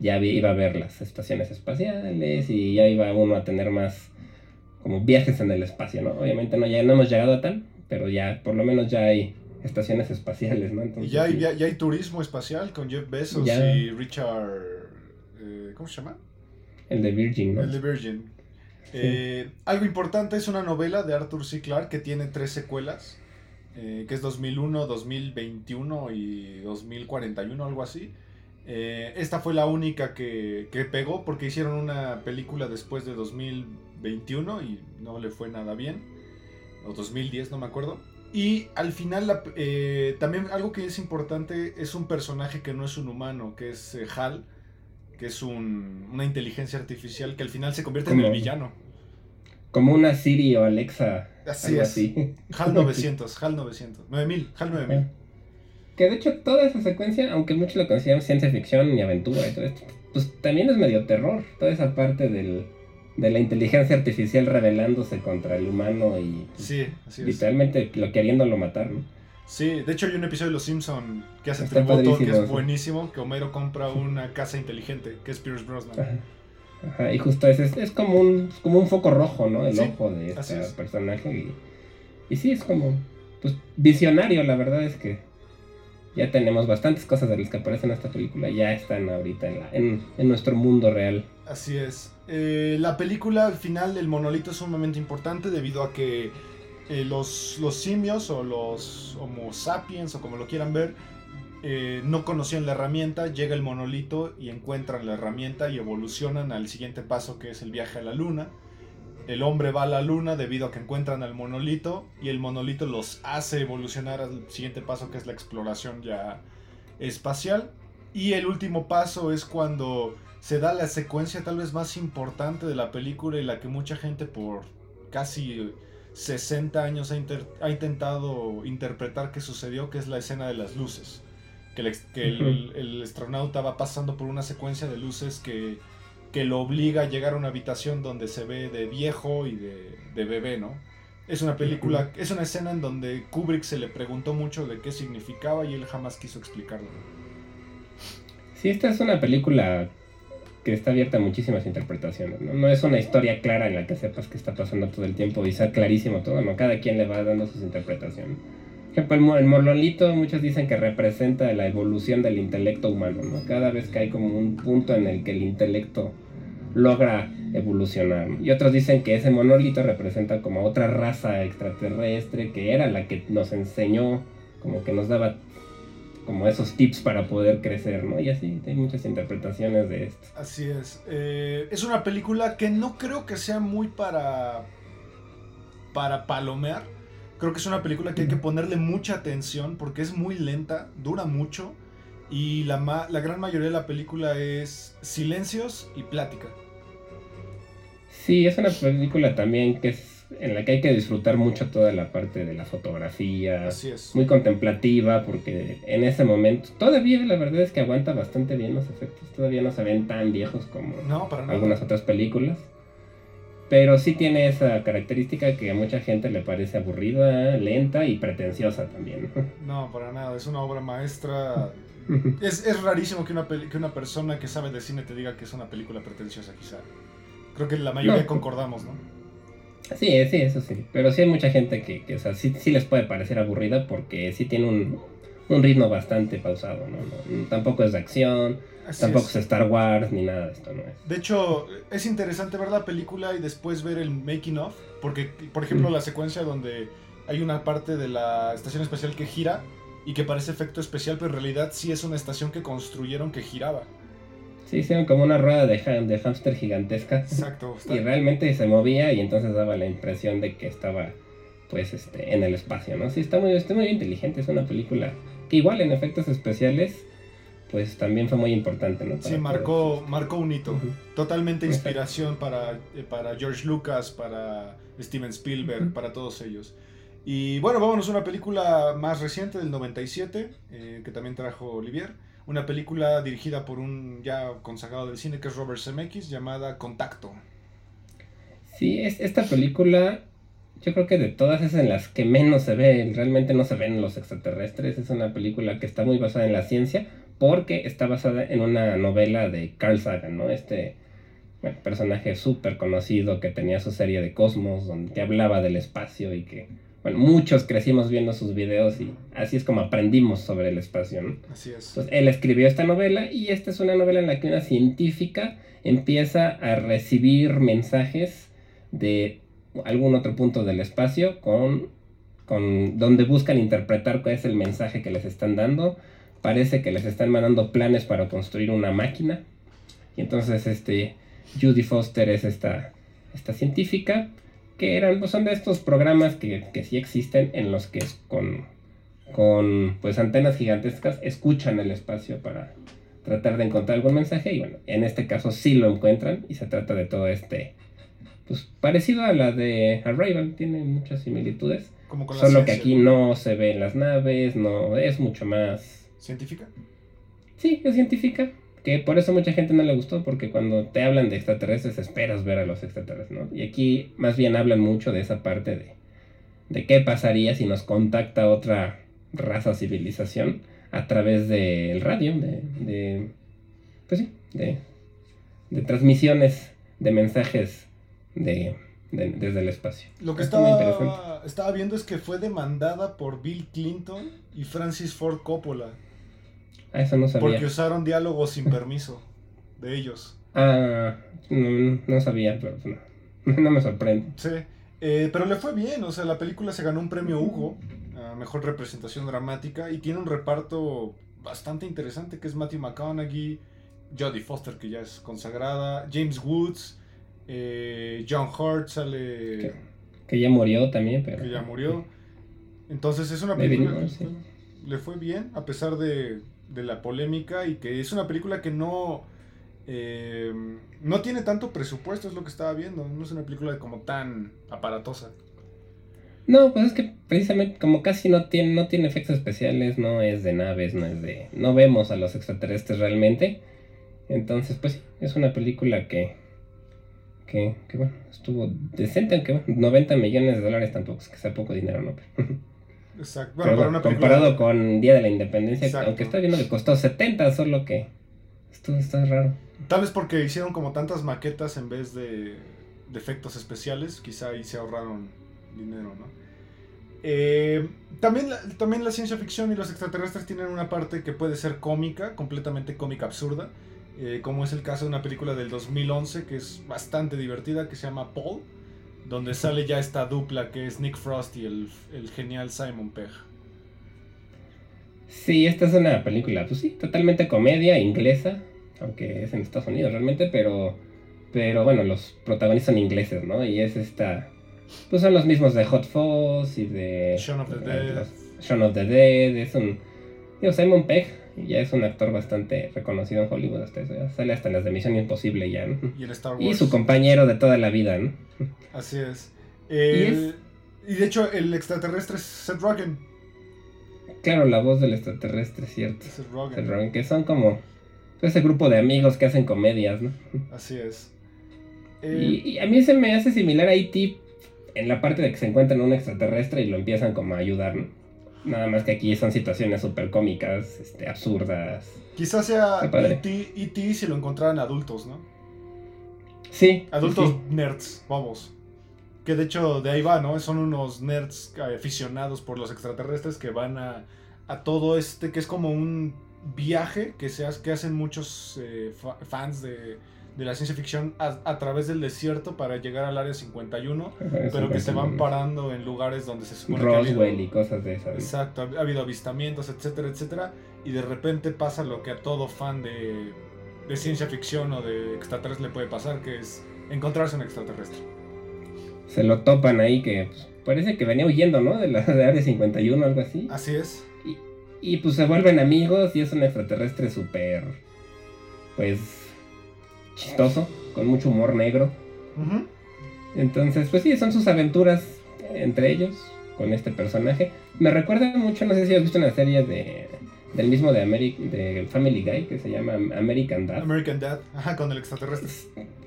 ya iba a ver las estaciones espaciales y ya iba uno a tener más como viajes en el espacio, ¿no? Obviamente no, ya no hemos llegado a tal, pero ya por lo menos ya hay estaciones espaciales, ¿no? y ya hay, ya, hay, turismo espacial con Jeff Bezos y Richard... Eh, ¿Cómo se llama? El de Virgin, ¿no? El de Virgin. Eh, algo importante es una novela de Arthur C. Clarke que tiene tres secuelas. eh, que es 2001, 2021 y 2041, algo así. Eh, esta fue la única que, que, pegó porque hicieron una película después de 2021 y no le fue nada bien. O 2010, no me acuerdo. Y al final, eh, también algo que es importante es un personaje que no es un humano, que es Hal, que es un, una inteligencia artificial que al final se convierte en el villano. Como una Siri o Alexa. Así es. HAL 900, HAL 900. 9000, HAL 9000. Que de hecho toda esa secuencia, aunque muchos lo consideran ciencia ficción y aventura y todo esto, pues también es medio terror. Toda esa parte del, de la inteligencia artificial rebelándose contra el humano y pues, sí, así literalmente lo queriéndolo matar, ¿no? Sí, de hecho hay un episodio de Los Simpson que hace tributo que es buenísimo, que Homero compra una casa inteligente, que es Pierce Brosnan. Ajá, y justo es, es, como, un, como un foco rojo, ¿no? El ojo de este personaje. Y, y sí, es como pues, visionario, la verdad es que ya tenemos bastantes cosas de las que aparecen en esta película, ya están ahorita en, en, nuestro mundo real. Así es. Eh, la película al final, el monolito es sumamente importante debido a que eh, los, los simios o los Homo sapiens o como lo quieran ver, eh, no conocían la herramienta, llega el monolito y encuentran la herramienta y evolucionan al siguiente paso que es el viaje a la luna. El hombre va a la luna debido a que encuentran al monolito y el monolito los hace evolucionar al siguiente paso que es la exploración ya espacial. Y el último paso es cuando se da la secuencia tal vez más importante de la película y la que mucha gente por casi 60 años ha, intentado interpretar qué sucedió, que es la escena de las luces que, el, astronauta va pasando por una secuencia de luces que, que, lo obliga a llegar a una habitación donde se ve de viejo y de, de bebé, ¿no? Es una película, es una escena en donde Kubrick se le preguntó mucho de qué significaba y él jamás quiso explicarlo. Sí, esta es una película que está abierta a muchísimas interpretaciones, ¿no? No es una historia clara en la que sepas qué está pasando todo el tiempo y sea clarísimo todo, ¿no? Cada quien le va dando sus interpretaciones ejemplo, el monolito muchos dicen que representa la evolución del intelecto humano, ¿no? Cada vez que hay como un punto en el que el intelecto logra evolucionar. Y otros dicen que ese monolito representa como otra raza extraterrestre que era la que nos enseñó, como que nos daba como esos tips para poder crecer, ¿no? Y así, hay muchas interpretaciones de esto. Así es. Eh, es una película que no creo que sea muy para... para palomear Creo que es una película que hay que ponerle mucha atención porque es muy lenta, dura mucho y la, la gran mayoría de la película es silencios y plática. Sí, es una película también que es en la que hay que disfrutar mucho toda la parte de la fotografía. Así es. Muy contemplativa porque en ese momento todavía la verdad es que aguanta bastante bien los efectos. Todavía no se ven tan viejos como algunas otras películas. Pero sí tiene esa característica que a mucha gente le parece aburrida, lenta y pretenciosa también. No, para nada, es una obra maestra. es, es, rarísimo que una, que una persona que sabe de cine te diga que es una película pretenciosa, quizá. Creo que la mayoría concordamos, ¿no? Sí, sí, eso sí. Pero sí hay mucha gente que, que o sea, sí, sí les puede parecer aburrida porque sí tiene un, un ritmo bastante pausado, ¿no? Tampoco es de acción, tampoco es. Star Wars, ni nada de esto, ¿no es? De hecho, es interesante ver la película y después ver el making of, porque, por ejemplo, la secuencia donde hay una parte de la estación espacial que gira y que parece efecto especial, pero en realidad sí es una estación que construyeron que giraba. Sí, hicieron como una rueda de, de hámster gigantesca. Exacto. Y realmente se movía y entonces daba la impresión de que estaba pues este en el espacio, ¿no? Sí, está muy, está muy inteligente, es una película igual en efectos especiales, pues también fue muy importante, ¿no? sí, marcó, marcó un hito. Totalmente inspiración para, eh, para George Lucas, para Steven Spielberg, para todos ellos. Y bueno, vámonos a una película más reciente del 97, eh, que también trajo Olivier. Una película dirigida por un ya consagrado del cine que es Robert Zemeckis, llamada Contacto. Sí, es, esta película yo creo que de todas es en las que menos se ve, realmente no se ven los extraterrestres. Es una película que está muy basada en la ciencia porque está basada en una novela de Carl Sagan, ¿no? Este personaje súper conocido que tenía su serie de Cosmos, donde hablaba del espacio y que, bueno, muchos crecimos viendo sus videos y así es como aprendimos sobre el espacio, ¿no? Así es. Entonces, él escribió esta novela y esta es una novela en la que una científica empieza a recibir mensajes de algún otro punto del espacio con con donde buscan interpretar cuál es el mensaje que les están dando. Parece que les están mandando planes para construir una máquina. Y entonces este Judy Foster es esta, esta científica que eran, pues son de estos programas que, que sí existen en los que con, con pues antenas gigantescas escuchan el espacio para tratar de encontrar algún mensaje y bueno, en este caso sí lo encuentran y se trata de todo este pues parecido a la de Arrival, tiene muchas similitudes. solo que aquí no se ven las naves, no es mucho más científica. Sí, es científica, que por eso mucha gente no le gustó porque cuando te hablan de extraterrestres esperas ver a los extraterrestres, ¿no? Y aquí más bien hablan mucho de esa parte de de qué pasaría si nos contacta otra raza civilización a través del radio, de, de, pues sí, de, de transmisiones de mensajes de, desde el espacio. Lo que estaba, estaba viendo es que fue demandada por Bill Clinton y Francis Ford Coppola. Ah, eso no sabía. Porque usaron diálogos sin permiso de ellos. Ah, no, sabía, pero no, no me sorprende. Sí, eh, pero le fue bien, o sea, la película se ganó un premio Hugo, a Mejor Representación Dramática, y tiene un reparto bastante interesante, que es Matthew McConaughey, Jodie Foster, que ya es consagrada, James Woods, eh, John Hurt sale... Que, ya murió también, pero... Que ya murió. Entonces es una película que le fue bien, a pesar de, de la polémica, y que es una película que no eh, no tiene tanto presupuesto, es lo que estaba viendo. No es una película como tan aparatosa. No, pues es que precisamente como casi no tiene, no tiene efectos especiales, no es de naves, no es de... No vemos a los extraterrestres realmente. Entonces, pues es una película que... Que, que bueno, estuvo decente, aunque bueno, 90 millones de dólares tampoco es que sea poco dinero, ¿no? Exacto. Bueno, comparado con Día de la Independencia, aunque está viendo que costó 70, solo que... Esto está raro. Tal vez porque hicieron como tantas maquetas en vez de, efectos especiales, quizá ahí se ahorraron dinero, ¿no? Eh, también, la, también la ciencia ficción y los extraterrestres tienen una parte que puede ser cómica, completamente cómica absurda, eh, como es el caso de una película del 2011 que es bastante divertida, que se llama Paul, donde sale ya esta dupla que es Nick Frost y el, el genial Simon Pegg. Sí, esta es una película, pues sí, totalmente comedia inglesa, aunque es en Estados Unidos realmente, pero, pero bueno, los protagonistas son ingleses, ¿no? Y es esta, pues son los mismos de Hot Fuzz y de... Shaun of the Dead. Shaun of the Dead, es un... Digo, Simon Pegg ya es un actor bastante reconocido en Hollywood hasta eso, sale hasta en las de Misión Imposible ya, ¿no? Y en Star Wars. Y su compañero de toda la vida, ¿no? Así es. ¿Y, de hecho el extraterrestre es Seth Rogen. Claro, la voz del extraterrestre, cierto. Seth Rogen. Seth Rogen, que son como ese grupo de amigos que hacen comedias, ¿no? Así es. Y, a mí se me hace similar a E.T. en la parte de que se encuentran un extraterrestre y lo empiezan como a ayudar, ¿no? Nada más que aquí son situaciones súper cómicas, este, absurdas. Quizás sea E.T. E si lo encontraran adultos, ¿no? Sí. Adultos nerds, vamos. Que de hecho de ahí va, ¿no? Son unos nerds aficionados por los extraterrestres que van a, a todo este, que es como un viaje que, se que hacen muchos eh, fans de, la ciencia ficción a, través del desierto para llegar al área 51, pero que se van parando en lugares donde se supone que ha habido, y cosas de esas. Exacto, ha habido avistamientos, etcétera, etcétera, y de repente pasa lo que a todo fan de, ciencia ficción o de extraterrestre le puede pasar, que es encontrarse un extraterrestre. Se lo topan ahí que pues, parece que venía huyendo, ¿no? De la de área 51 o algo así. Así es. Y pues se vuelven amigos y es un extraterrestre súper, pues, chistoso, con mucho humor negro. Entonces, pues sí, son sus aventuras entre ellos con este personaje. Me recuerda mucho, no sé si has visto una serie de del mismo de, de Family Guy que se llama American Dad. American Dad, ajá, con el extraterrestre.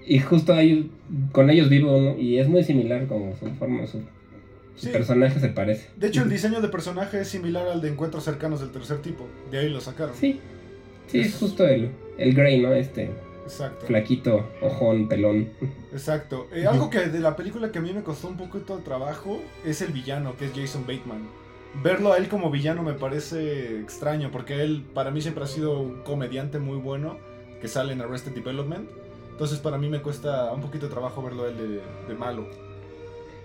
Y justo ahí con ellos vivo y es muy similar como su forma, su el personaje se parece. De hecho, el diseño de personaje es similar al de encuentros cercanos del tercer tipo. De ahí lo sacaron. Sí. Sí, es, justo el, el Grey, ¿no? Este. Exacto. Flaquito, ojón, pelón. Exacto. Eh, algo que de la película que a mí me costó un poquito de trabajo es el villano, que es Jason Bateman. Verlo a él como villano me parece extraño, porque él para mí siempre ha sido un comediante muy bueno que sale en Arrested Development. Entonces para mí me cuesta un poquito de trabajo verlo a él de malo.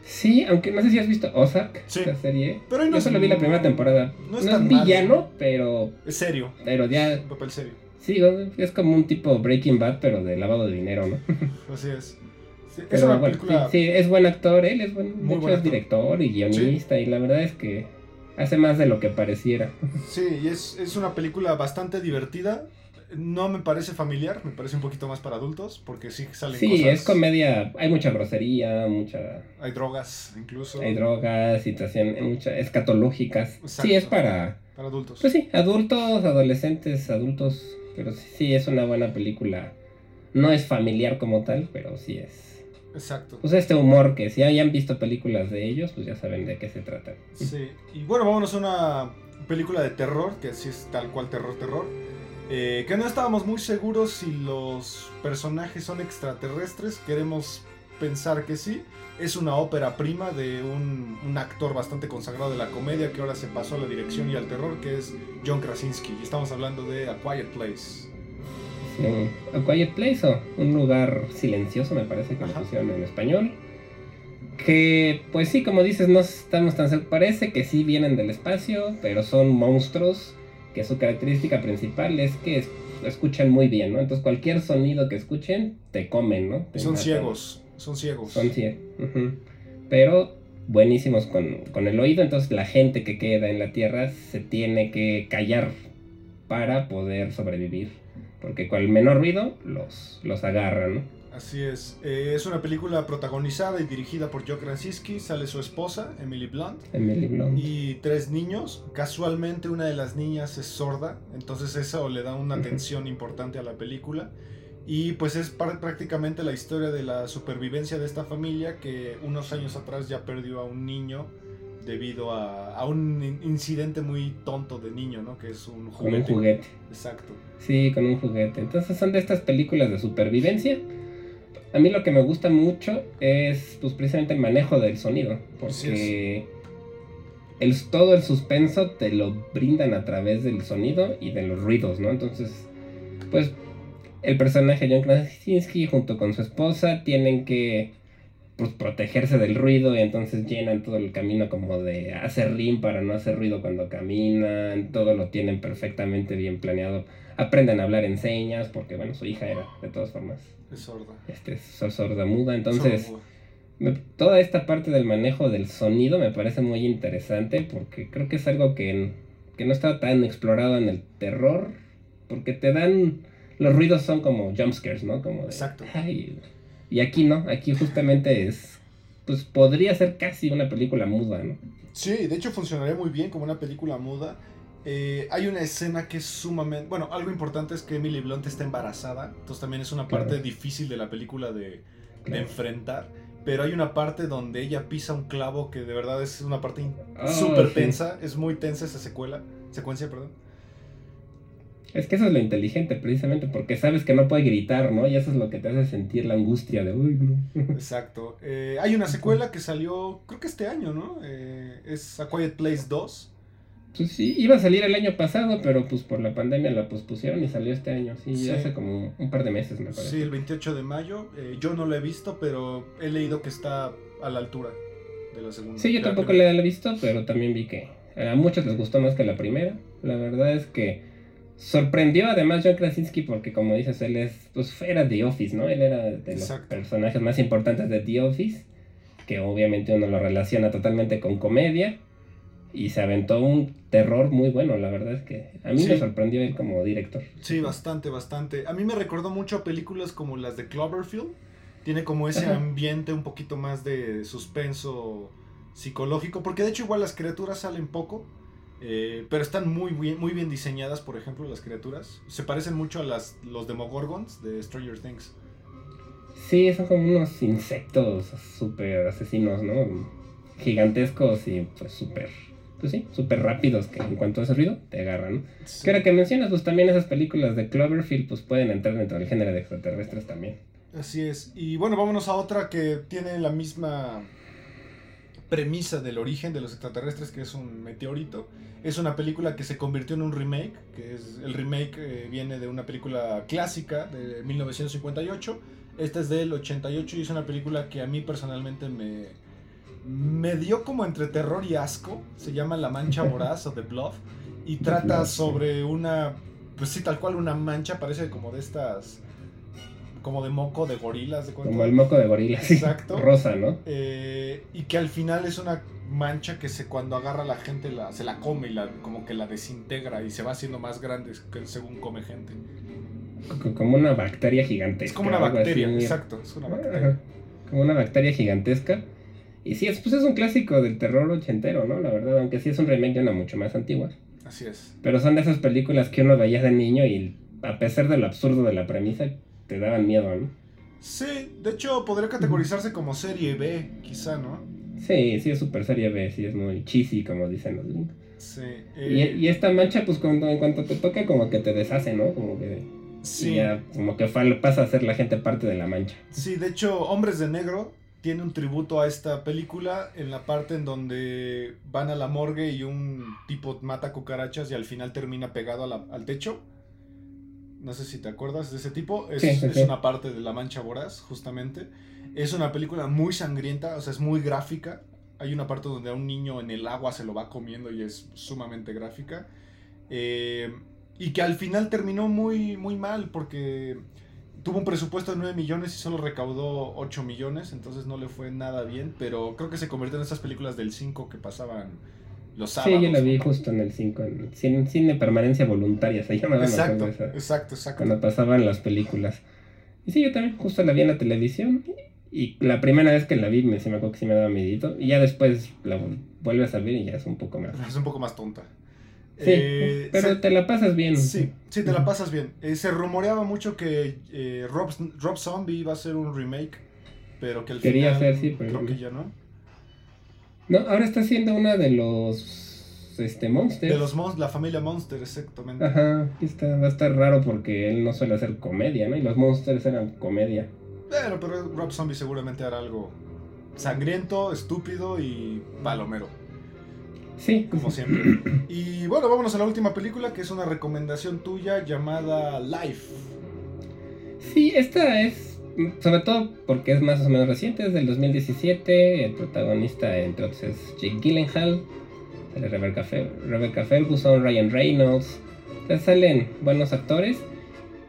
Sí, aunque no sé si has visto Ozark, Sí. la serie. Pero no Yo es- solo vi la primera temporada. no No es es, tan malo. villano, pero, Es serio. pero ya. Un papel serio. Sí, es como un tipo Breaking Bad, pero de lavado de dinero, ¿no? Así es. Sí, es una bueno, película. sí, sí, es buen actor, él es buen, de Muy hecho buen es actor. director y guionista, y la verdad es que hace más de lo que pareciera. Sí, y es, es una película bastante divertida. No me parece familiar, me parece un poquito más para adultos, porque sí salen Sí, cosas. es comedia, hay mucha grosería, mucha Hay drogas, incluso. hay drogas, situaciones muchas escatológicas. Exacto. Sí, es para Para adultos. pues sí, adultos, adolescentes, adultos, pero sí, sí es una buena película. No es familiar como tal, pero sí es. Exacto. Pues este humor que si hayan visto películas de ellos, pues ya saben de qué se trata. Sí. Y bueno, vámonos a una película de terror, que sí es tal cual terror, terror. eh, que no estábamos muy seguros si los personajes son extraterrestres. Queremos pensar que sí. Es una ópera prima de un, un actor bastante consagrado de la comedia que ahora se pasó a la dirección y al terror, que es John Krasinski. Y estamos hablando de A Quiet Place. Sí, A Quiet Place o un lugar silencioso, me parece que lo pusieron en español. Que, pues sí, como dices, no estamos tan seguros. Parece que sí vienen del espacio, pero son monstruos. Que su característica principal es que es- escuchan muy bien, ¿no? Entonces, cualquier sonido que escuchen, te comen, ¿no? Te son matan. ciegos. Son ciegos. Son ciegos. Pero buenísimos con, con el oído. Entonces, la gente que queda en la Tierra se tiene que callar para poder sobrevivir. Porque con el menor ruido los, los agarran, ¿no? Así es. Eh, es una película protagonizada y dirigida por Joe Krasinski. Sale su esposa, Emily Blunt. Emily Blunt. Y tres niños. Casualmente una de las niñas es sorda. Entonces eso le da una tensión importante a la película. Y pues es prácticamente la historia de la supervivencia de esta familia que unos años atrás ya perdió a un niño debido a, a un in- incidente muy tonto de niño, ¿no? Que es un Con un juguete. juguete. Exacto. Sí, con un juguete. Entonces son de estas películas de supervivencia. A mí lo que me gusta mucho es pues precisamente el manejo del sonido. Porque el, todo el suspenso te lo brindan a través del sonido y de los ruidos, ¿no? Entonces, pues el personaje John Krasinski junto con su esposa tienen que pues, protegerse del ruido y entonces llenan todo el camino como de hacer rim para no hacer ruido cuando caminan, todo lo tienen perfectamente bien planeado. Aprenden a hablar en señas porque bueno, su hija era de todas formas Es sorda. este, so- sorda muda, entonces me- toda esta parte del manejo del sonido me parece muy interesante porque creo que es algo que, que no está tan explorado en el terror porque te dan los ruidos son como jumpscares, ¿no? Como de, Exacto. "Ay", y aquí no, aquí justamente es pues podría ser casi una película muda, ¿no? Sí, de hecho funcionaría muy bien como una película muda. Eh, hay una escena que es sumamente... Bueno, algo importante es que Emily Blunt está embarazada, entonces también es una parte Claro. difícil de la película de, enfrentar. Pero hay una parte donde ella pisa un clavo que de verdad es una parte Ah, súper sí. tensa, es muy tensa esa secuela, secuencia, perdón. Es que eso es lo inteligente precisamente porque sabes que no puede gritar, ¿no? Y eso es lo que te hace sentir la angustia de, uy, no. Exacto. Eh, hay una secuela que salió, creo que este año, ¿no? Eh, es A Quiet Place 2. Pues sí, iba a salir el año pasado, pero pues por la pandemia la pospusieron y salió este año, sí, Sí. hace como un par de meses me parece. Sí, el 28 de mayo. Eh, yo no lo he visto, pero he leído que está a la altura de la segunda. Sí, yo tampoco la he visto, pero también vi que a muchos les gustó más que la primera. La verdad es que sorprendió además John Krasinski porque como dices, él es, pues era The Office, ¿no? Él era de los Exacto. personajes más importantes de The Office, que obviamente uno lo relaciona totalmente con comedia. Y se aventó un terror muy bueno, la verdad es que a mí Sí. me sorprendió él como director. Sí, bastante, bastante. A mí me recordó mucho a películas como las de Cloverfield. Tiene como ese Ajá. ambiente un poquito más de suspenso psicológico. Porque de hecho igual las criaturas salen poco. Eh, pero están muy bien, muy bien diseñadas, por ejemplo, las criaturas. Se parecen mucho a las, los Demogorgons de Stranger Things. Sí, son como unos insectos súper asesinos, ¿no? Gigantescos y pues súper, pues sí, súper rápidos que en cuanto hace ruido te agarran, ¿no? Sí. Que ahora que mencionas, pues también esas películas de Cloverfield pues pueden entrar dentro del género de extraterrestres también. Así es. Y bueno, vámonos a otra que tiene la misma premisa del origen de los extraterrestres, que es un meteorito. Es una película que se convirtió en un remake, que es el remake eh, viene de una película clásica de 1958. Esta es del 88 y es una película que a mí personalmente me, me dio como entre terror y asco. Se llama La Mancha Voraz o The Bluff. Y trata sobre una, pues sí, tal cual una mancha, parece como de estas, como de moco de gorilas. De como el moco de gorilas, Exacto. Rosa, ¿no? Eh, y que al final es una mancha que se cuando agarra a la gente la, se la come y la, como que la desintegra y se va haciendo más grande según come gente. Como una bacteria gigantesca. Es como una bacteria, exacto, es una bacteria. Como una bacteria gigantesca. Y sí, es, pues es un clásico del terror ochentero, ¿no? La verdad, aunque sí es un remake de una mucho más antigua. Así es. Pero son de esas películas que uno veía de niño y a pesar de lo absurdo de la premisa, te daban miedo, ¿no? Sí, de hecho podría categorizarse como serie B, quizá, ¿no? Sí, sí es super serie B, sí es muy cheesy, como dicen los Sí. Eh, y, esta mancha, pues cuando en cuanto te toca, como que te deshace, ¿no? Como que. Sí. Ya, como que pasa a ser la gente parte de la mancha. Sí, de hecho, Hombres de Negro tiene un tributo a esta película en la parte en donde van a la morgue y un tipo mata cucarachas y al final termina pegado al techo. No sé si te acuerdas de ese tipo. Es, es una parte de La Mancha Voraz, justamente. Es una película muy sangrienta, o sea, es muy gráfica. Hay una parte donde a un niño en el agua se lo va comiendo y es sumamente gráfica. Eh, y que al final terminó muy, muy mal porque tuvo un presupuesto de 9 millones y solo recaudó 8 millones, entonces no le fue nada bien, pero creo que se convirtió en esas películas del 5 que pasaban los sábados. Sí, yo la vi justo en el 5, en cine, permanencia voluntaria, se llamaba. Exacto, exacto, exacto. Cuando pasaban las películas. Y sí, yo también justo la vi en la televisión y la primera vez que la vi, me, sí me acuerdo que sí me daba miedito. Y ya después la vuelves a ver y ya es un poco más. Es un poco más tonta. Sí, eh, pero te la pasas bien. Sí, sí, te la pasas bien. Eh, se rumoreaba mucho que eh, Rob, Rob, Zombie iba a hacer un remake, pero que al Quería hacer, sí, pero creo que ya no. No, ahora está haciendo una de los este Monsters. De los Monsters, la familia Monster, exactamente. Ajá, está, va a estar raro porque él no suele hacer comedia, ¿no? Y los Monsters eran comedia. Pero, pero Rob Zombie seguramente hará algo sangriento, estúpido y palomero. Sí. Como siempre. Y bueno, vámonos a la última película, que es una recomendación tuya llamada Life. Sí, esta es, sobre todo porque es más o menos reciente, es del 2017. El protagonista, entre otros, es Jake Gyllenhaal. Rebecca, Ferguson, Ryan Reynolds. Entonces salen buenos actores.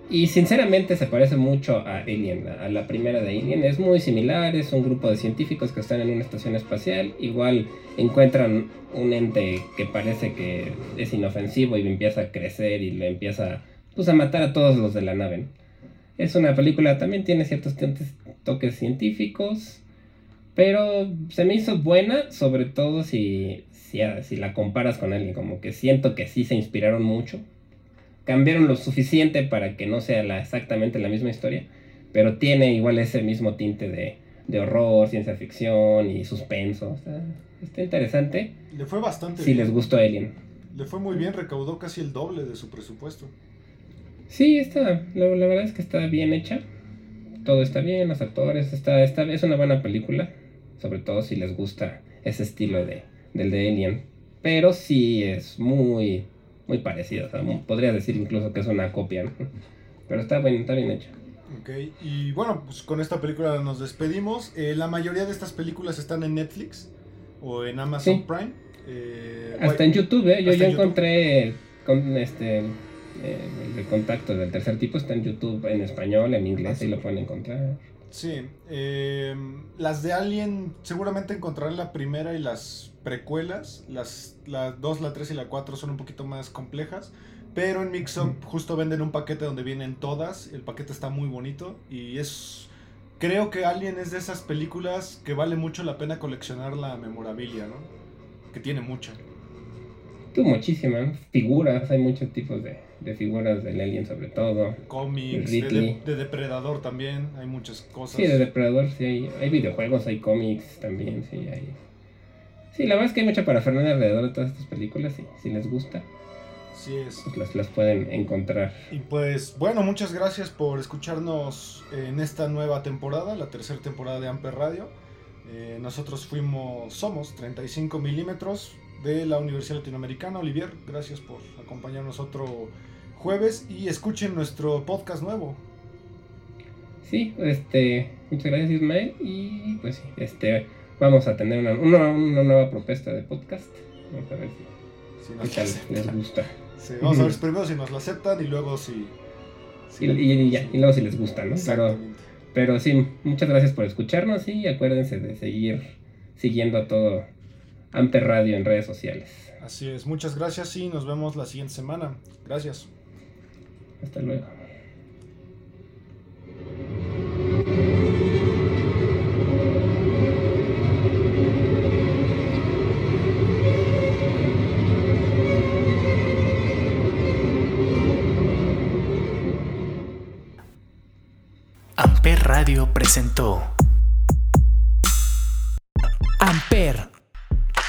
Y sinceramente se parece mucho a Alien, a la primera de Alien. Es muy similar, es un grupo de científicos que están en una estación espacial. Igual encuentran un ente que parece que es inofensivo y empieza a crecer y le empieza pues, a matar a todos los de la nave. Es una película, también tiene ciertos toques científicos, pero se me hizo buena, sobre todo si, si, si la comparas con alguien. Como que siento que sí se inspiraron mucho cambiaron lo suficiente para que no sea la, exactamente la misma historia, pero tiene igual ese mismo tinte de, horror, ciencia ficción y suspenso. está interesante. Le fue bastante. Si les gustó Alien. Le fue muy bien, recaudó casi el doble de su presupuesto. Sí, está, la, verdad es que está bien hecha. Todo está bien, los actores, está, está, es una buena película. Sobre todo si les gusta ese estilo de, del de Alien. Pero sí es muy, muy parecido. podría decir incluso que es una copia, Pero está bien, está bien hecho. Ok, y bueno, pues con esta película nos despedimos. Eh, la mayoría de estas películas están en Netflix o en Amazon Prime. Eh, hasta en YouTube, ¿eh? Yo, yo encontré con este eh, el contacto del tercer tipo está en YouTube en español, en inglés, y lo pueden encontrar. Sí, las de Alien seguramente encontrarán la primera y las precuelas. Las, la 2, la 3 y la 4 son un poquito más complejas. Pero en Mixup justo venden un paquete donde vienen todas. El paquete está muy bonito. Y es. Creo que Alien es de esas películas que vale mucho la pena coleccionar la memorabilia, ¿no? Que tiene mucha. Muchísimas figuras, hay muchos tipos de, de figuras del Alien sobre todo. Cómics, de, Depredador también, hay muchas cosas. Sí, de Depredador sí hay, hay videojuegos, hay cómics también, sí hay Sí, la verdad es que hay mucha parafernalia alrededor de todas estas películas y si les gusta. Es. Pues las, pueden encontrar. Y pues bueno, muchas gracias por escucharnos en esta nueva temporada, la tercera temporada de Amper Radio. Eh, nosotros fuimos, somos 35 milímetros de la Universidad Latinoamericana. Olivier, gracias por acompañarnos otro jueves y escuchen nuestro podcast nuevo. Sí, este, muchas gracias Ismael y pues este vamos a tener una, una, nueva propuesta de podcast. Vamos a ver si, les gusta. vamos a ver primero si nos lo aceptan y luego si... y, ya, y luego si les gusta, ¿no? Pero, pero sí, muchas gracias por escucharnos y acuérdense de seguir siguiendo a todo Amper Radio en redes sociales. Así es, muchas gracias y nos vemos la siguiente semana. Gracias. Hasta luego. Amper Radio presentó Amper,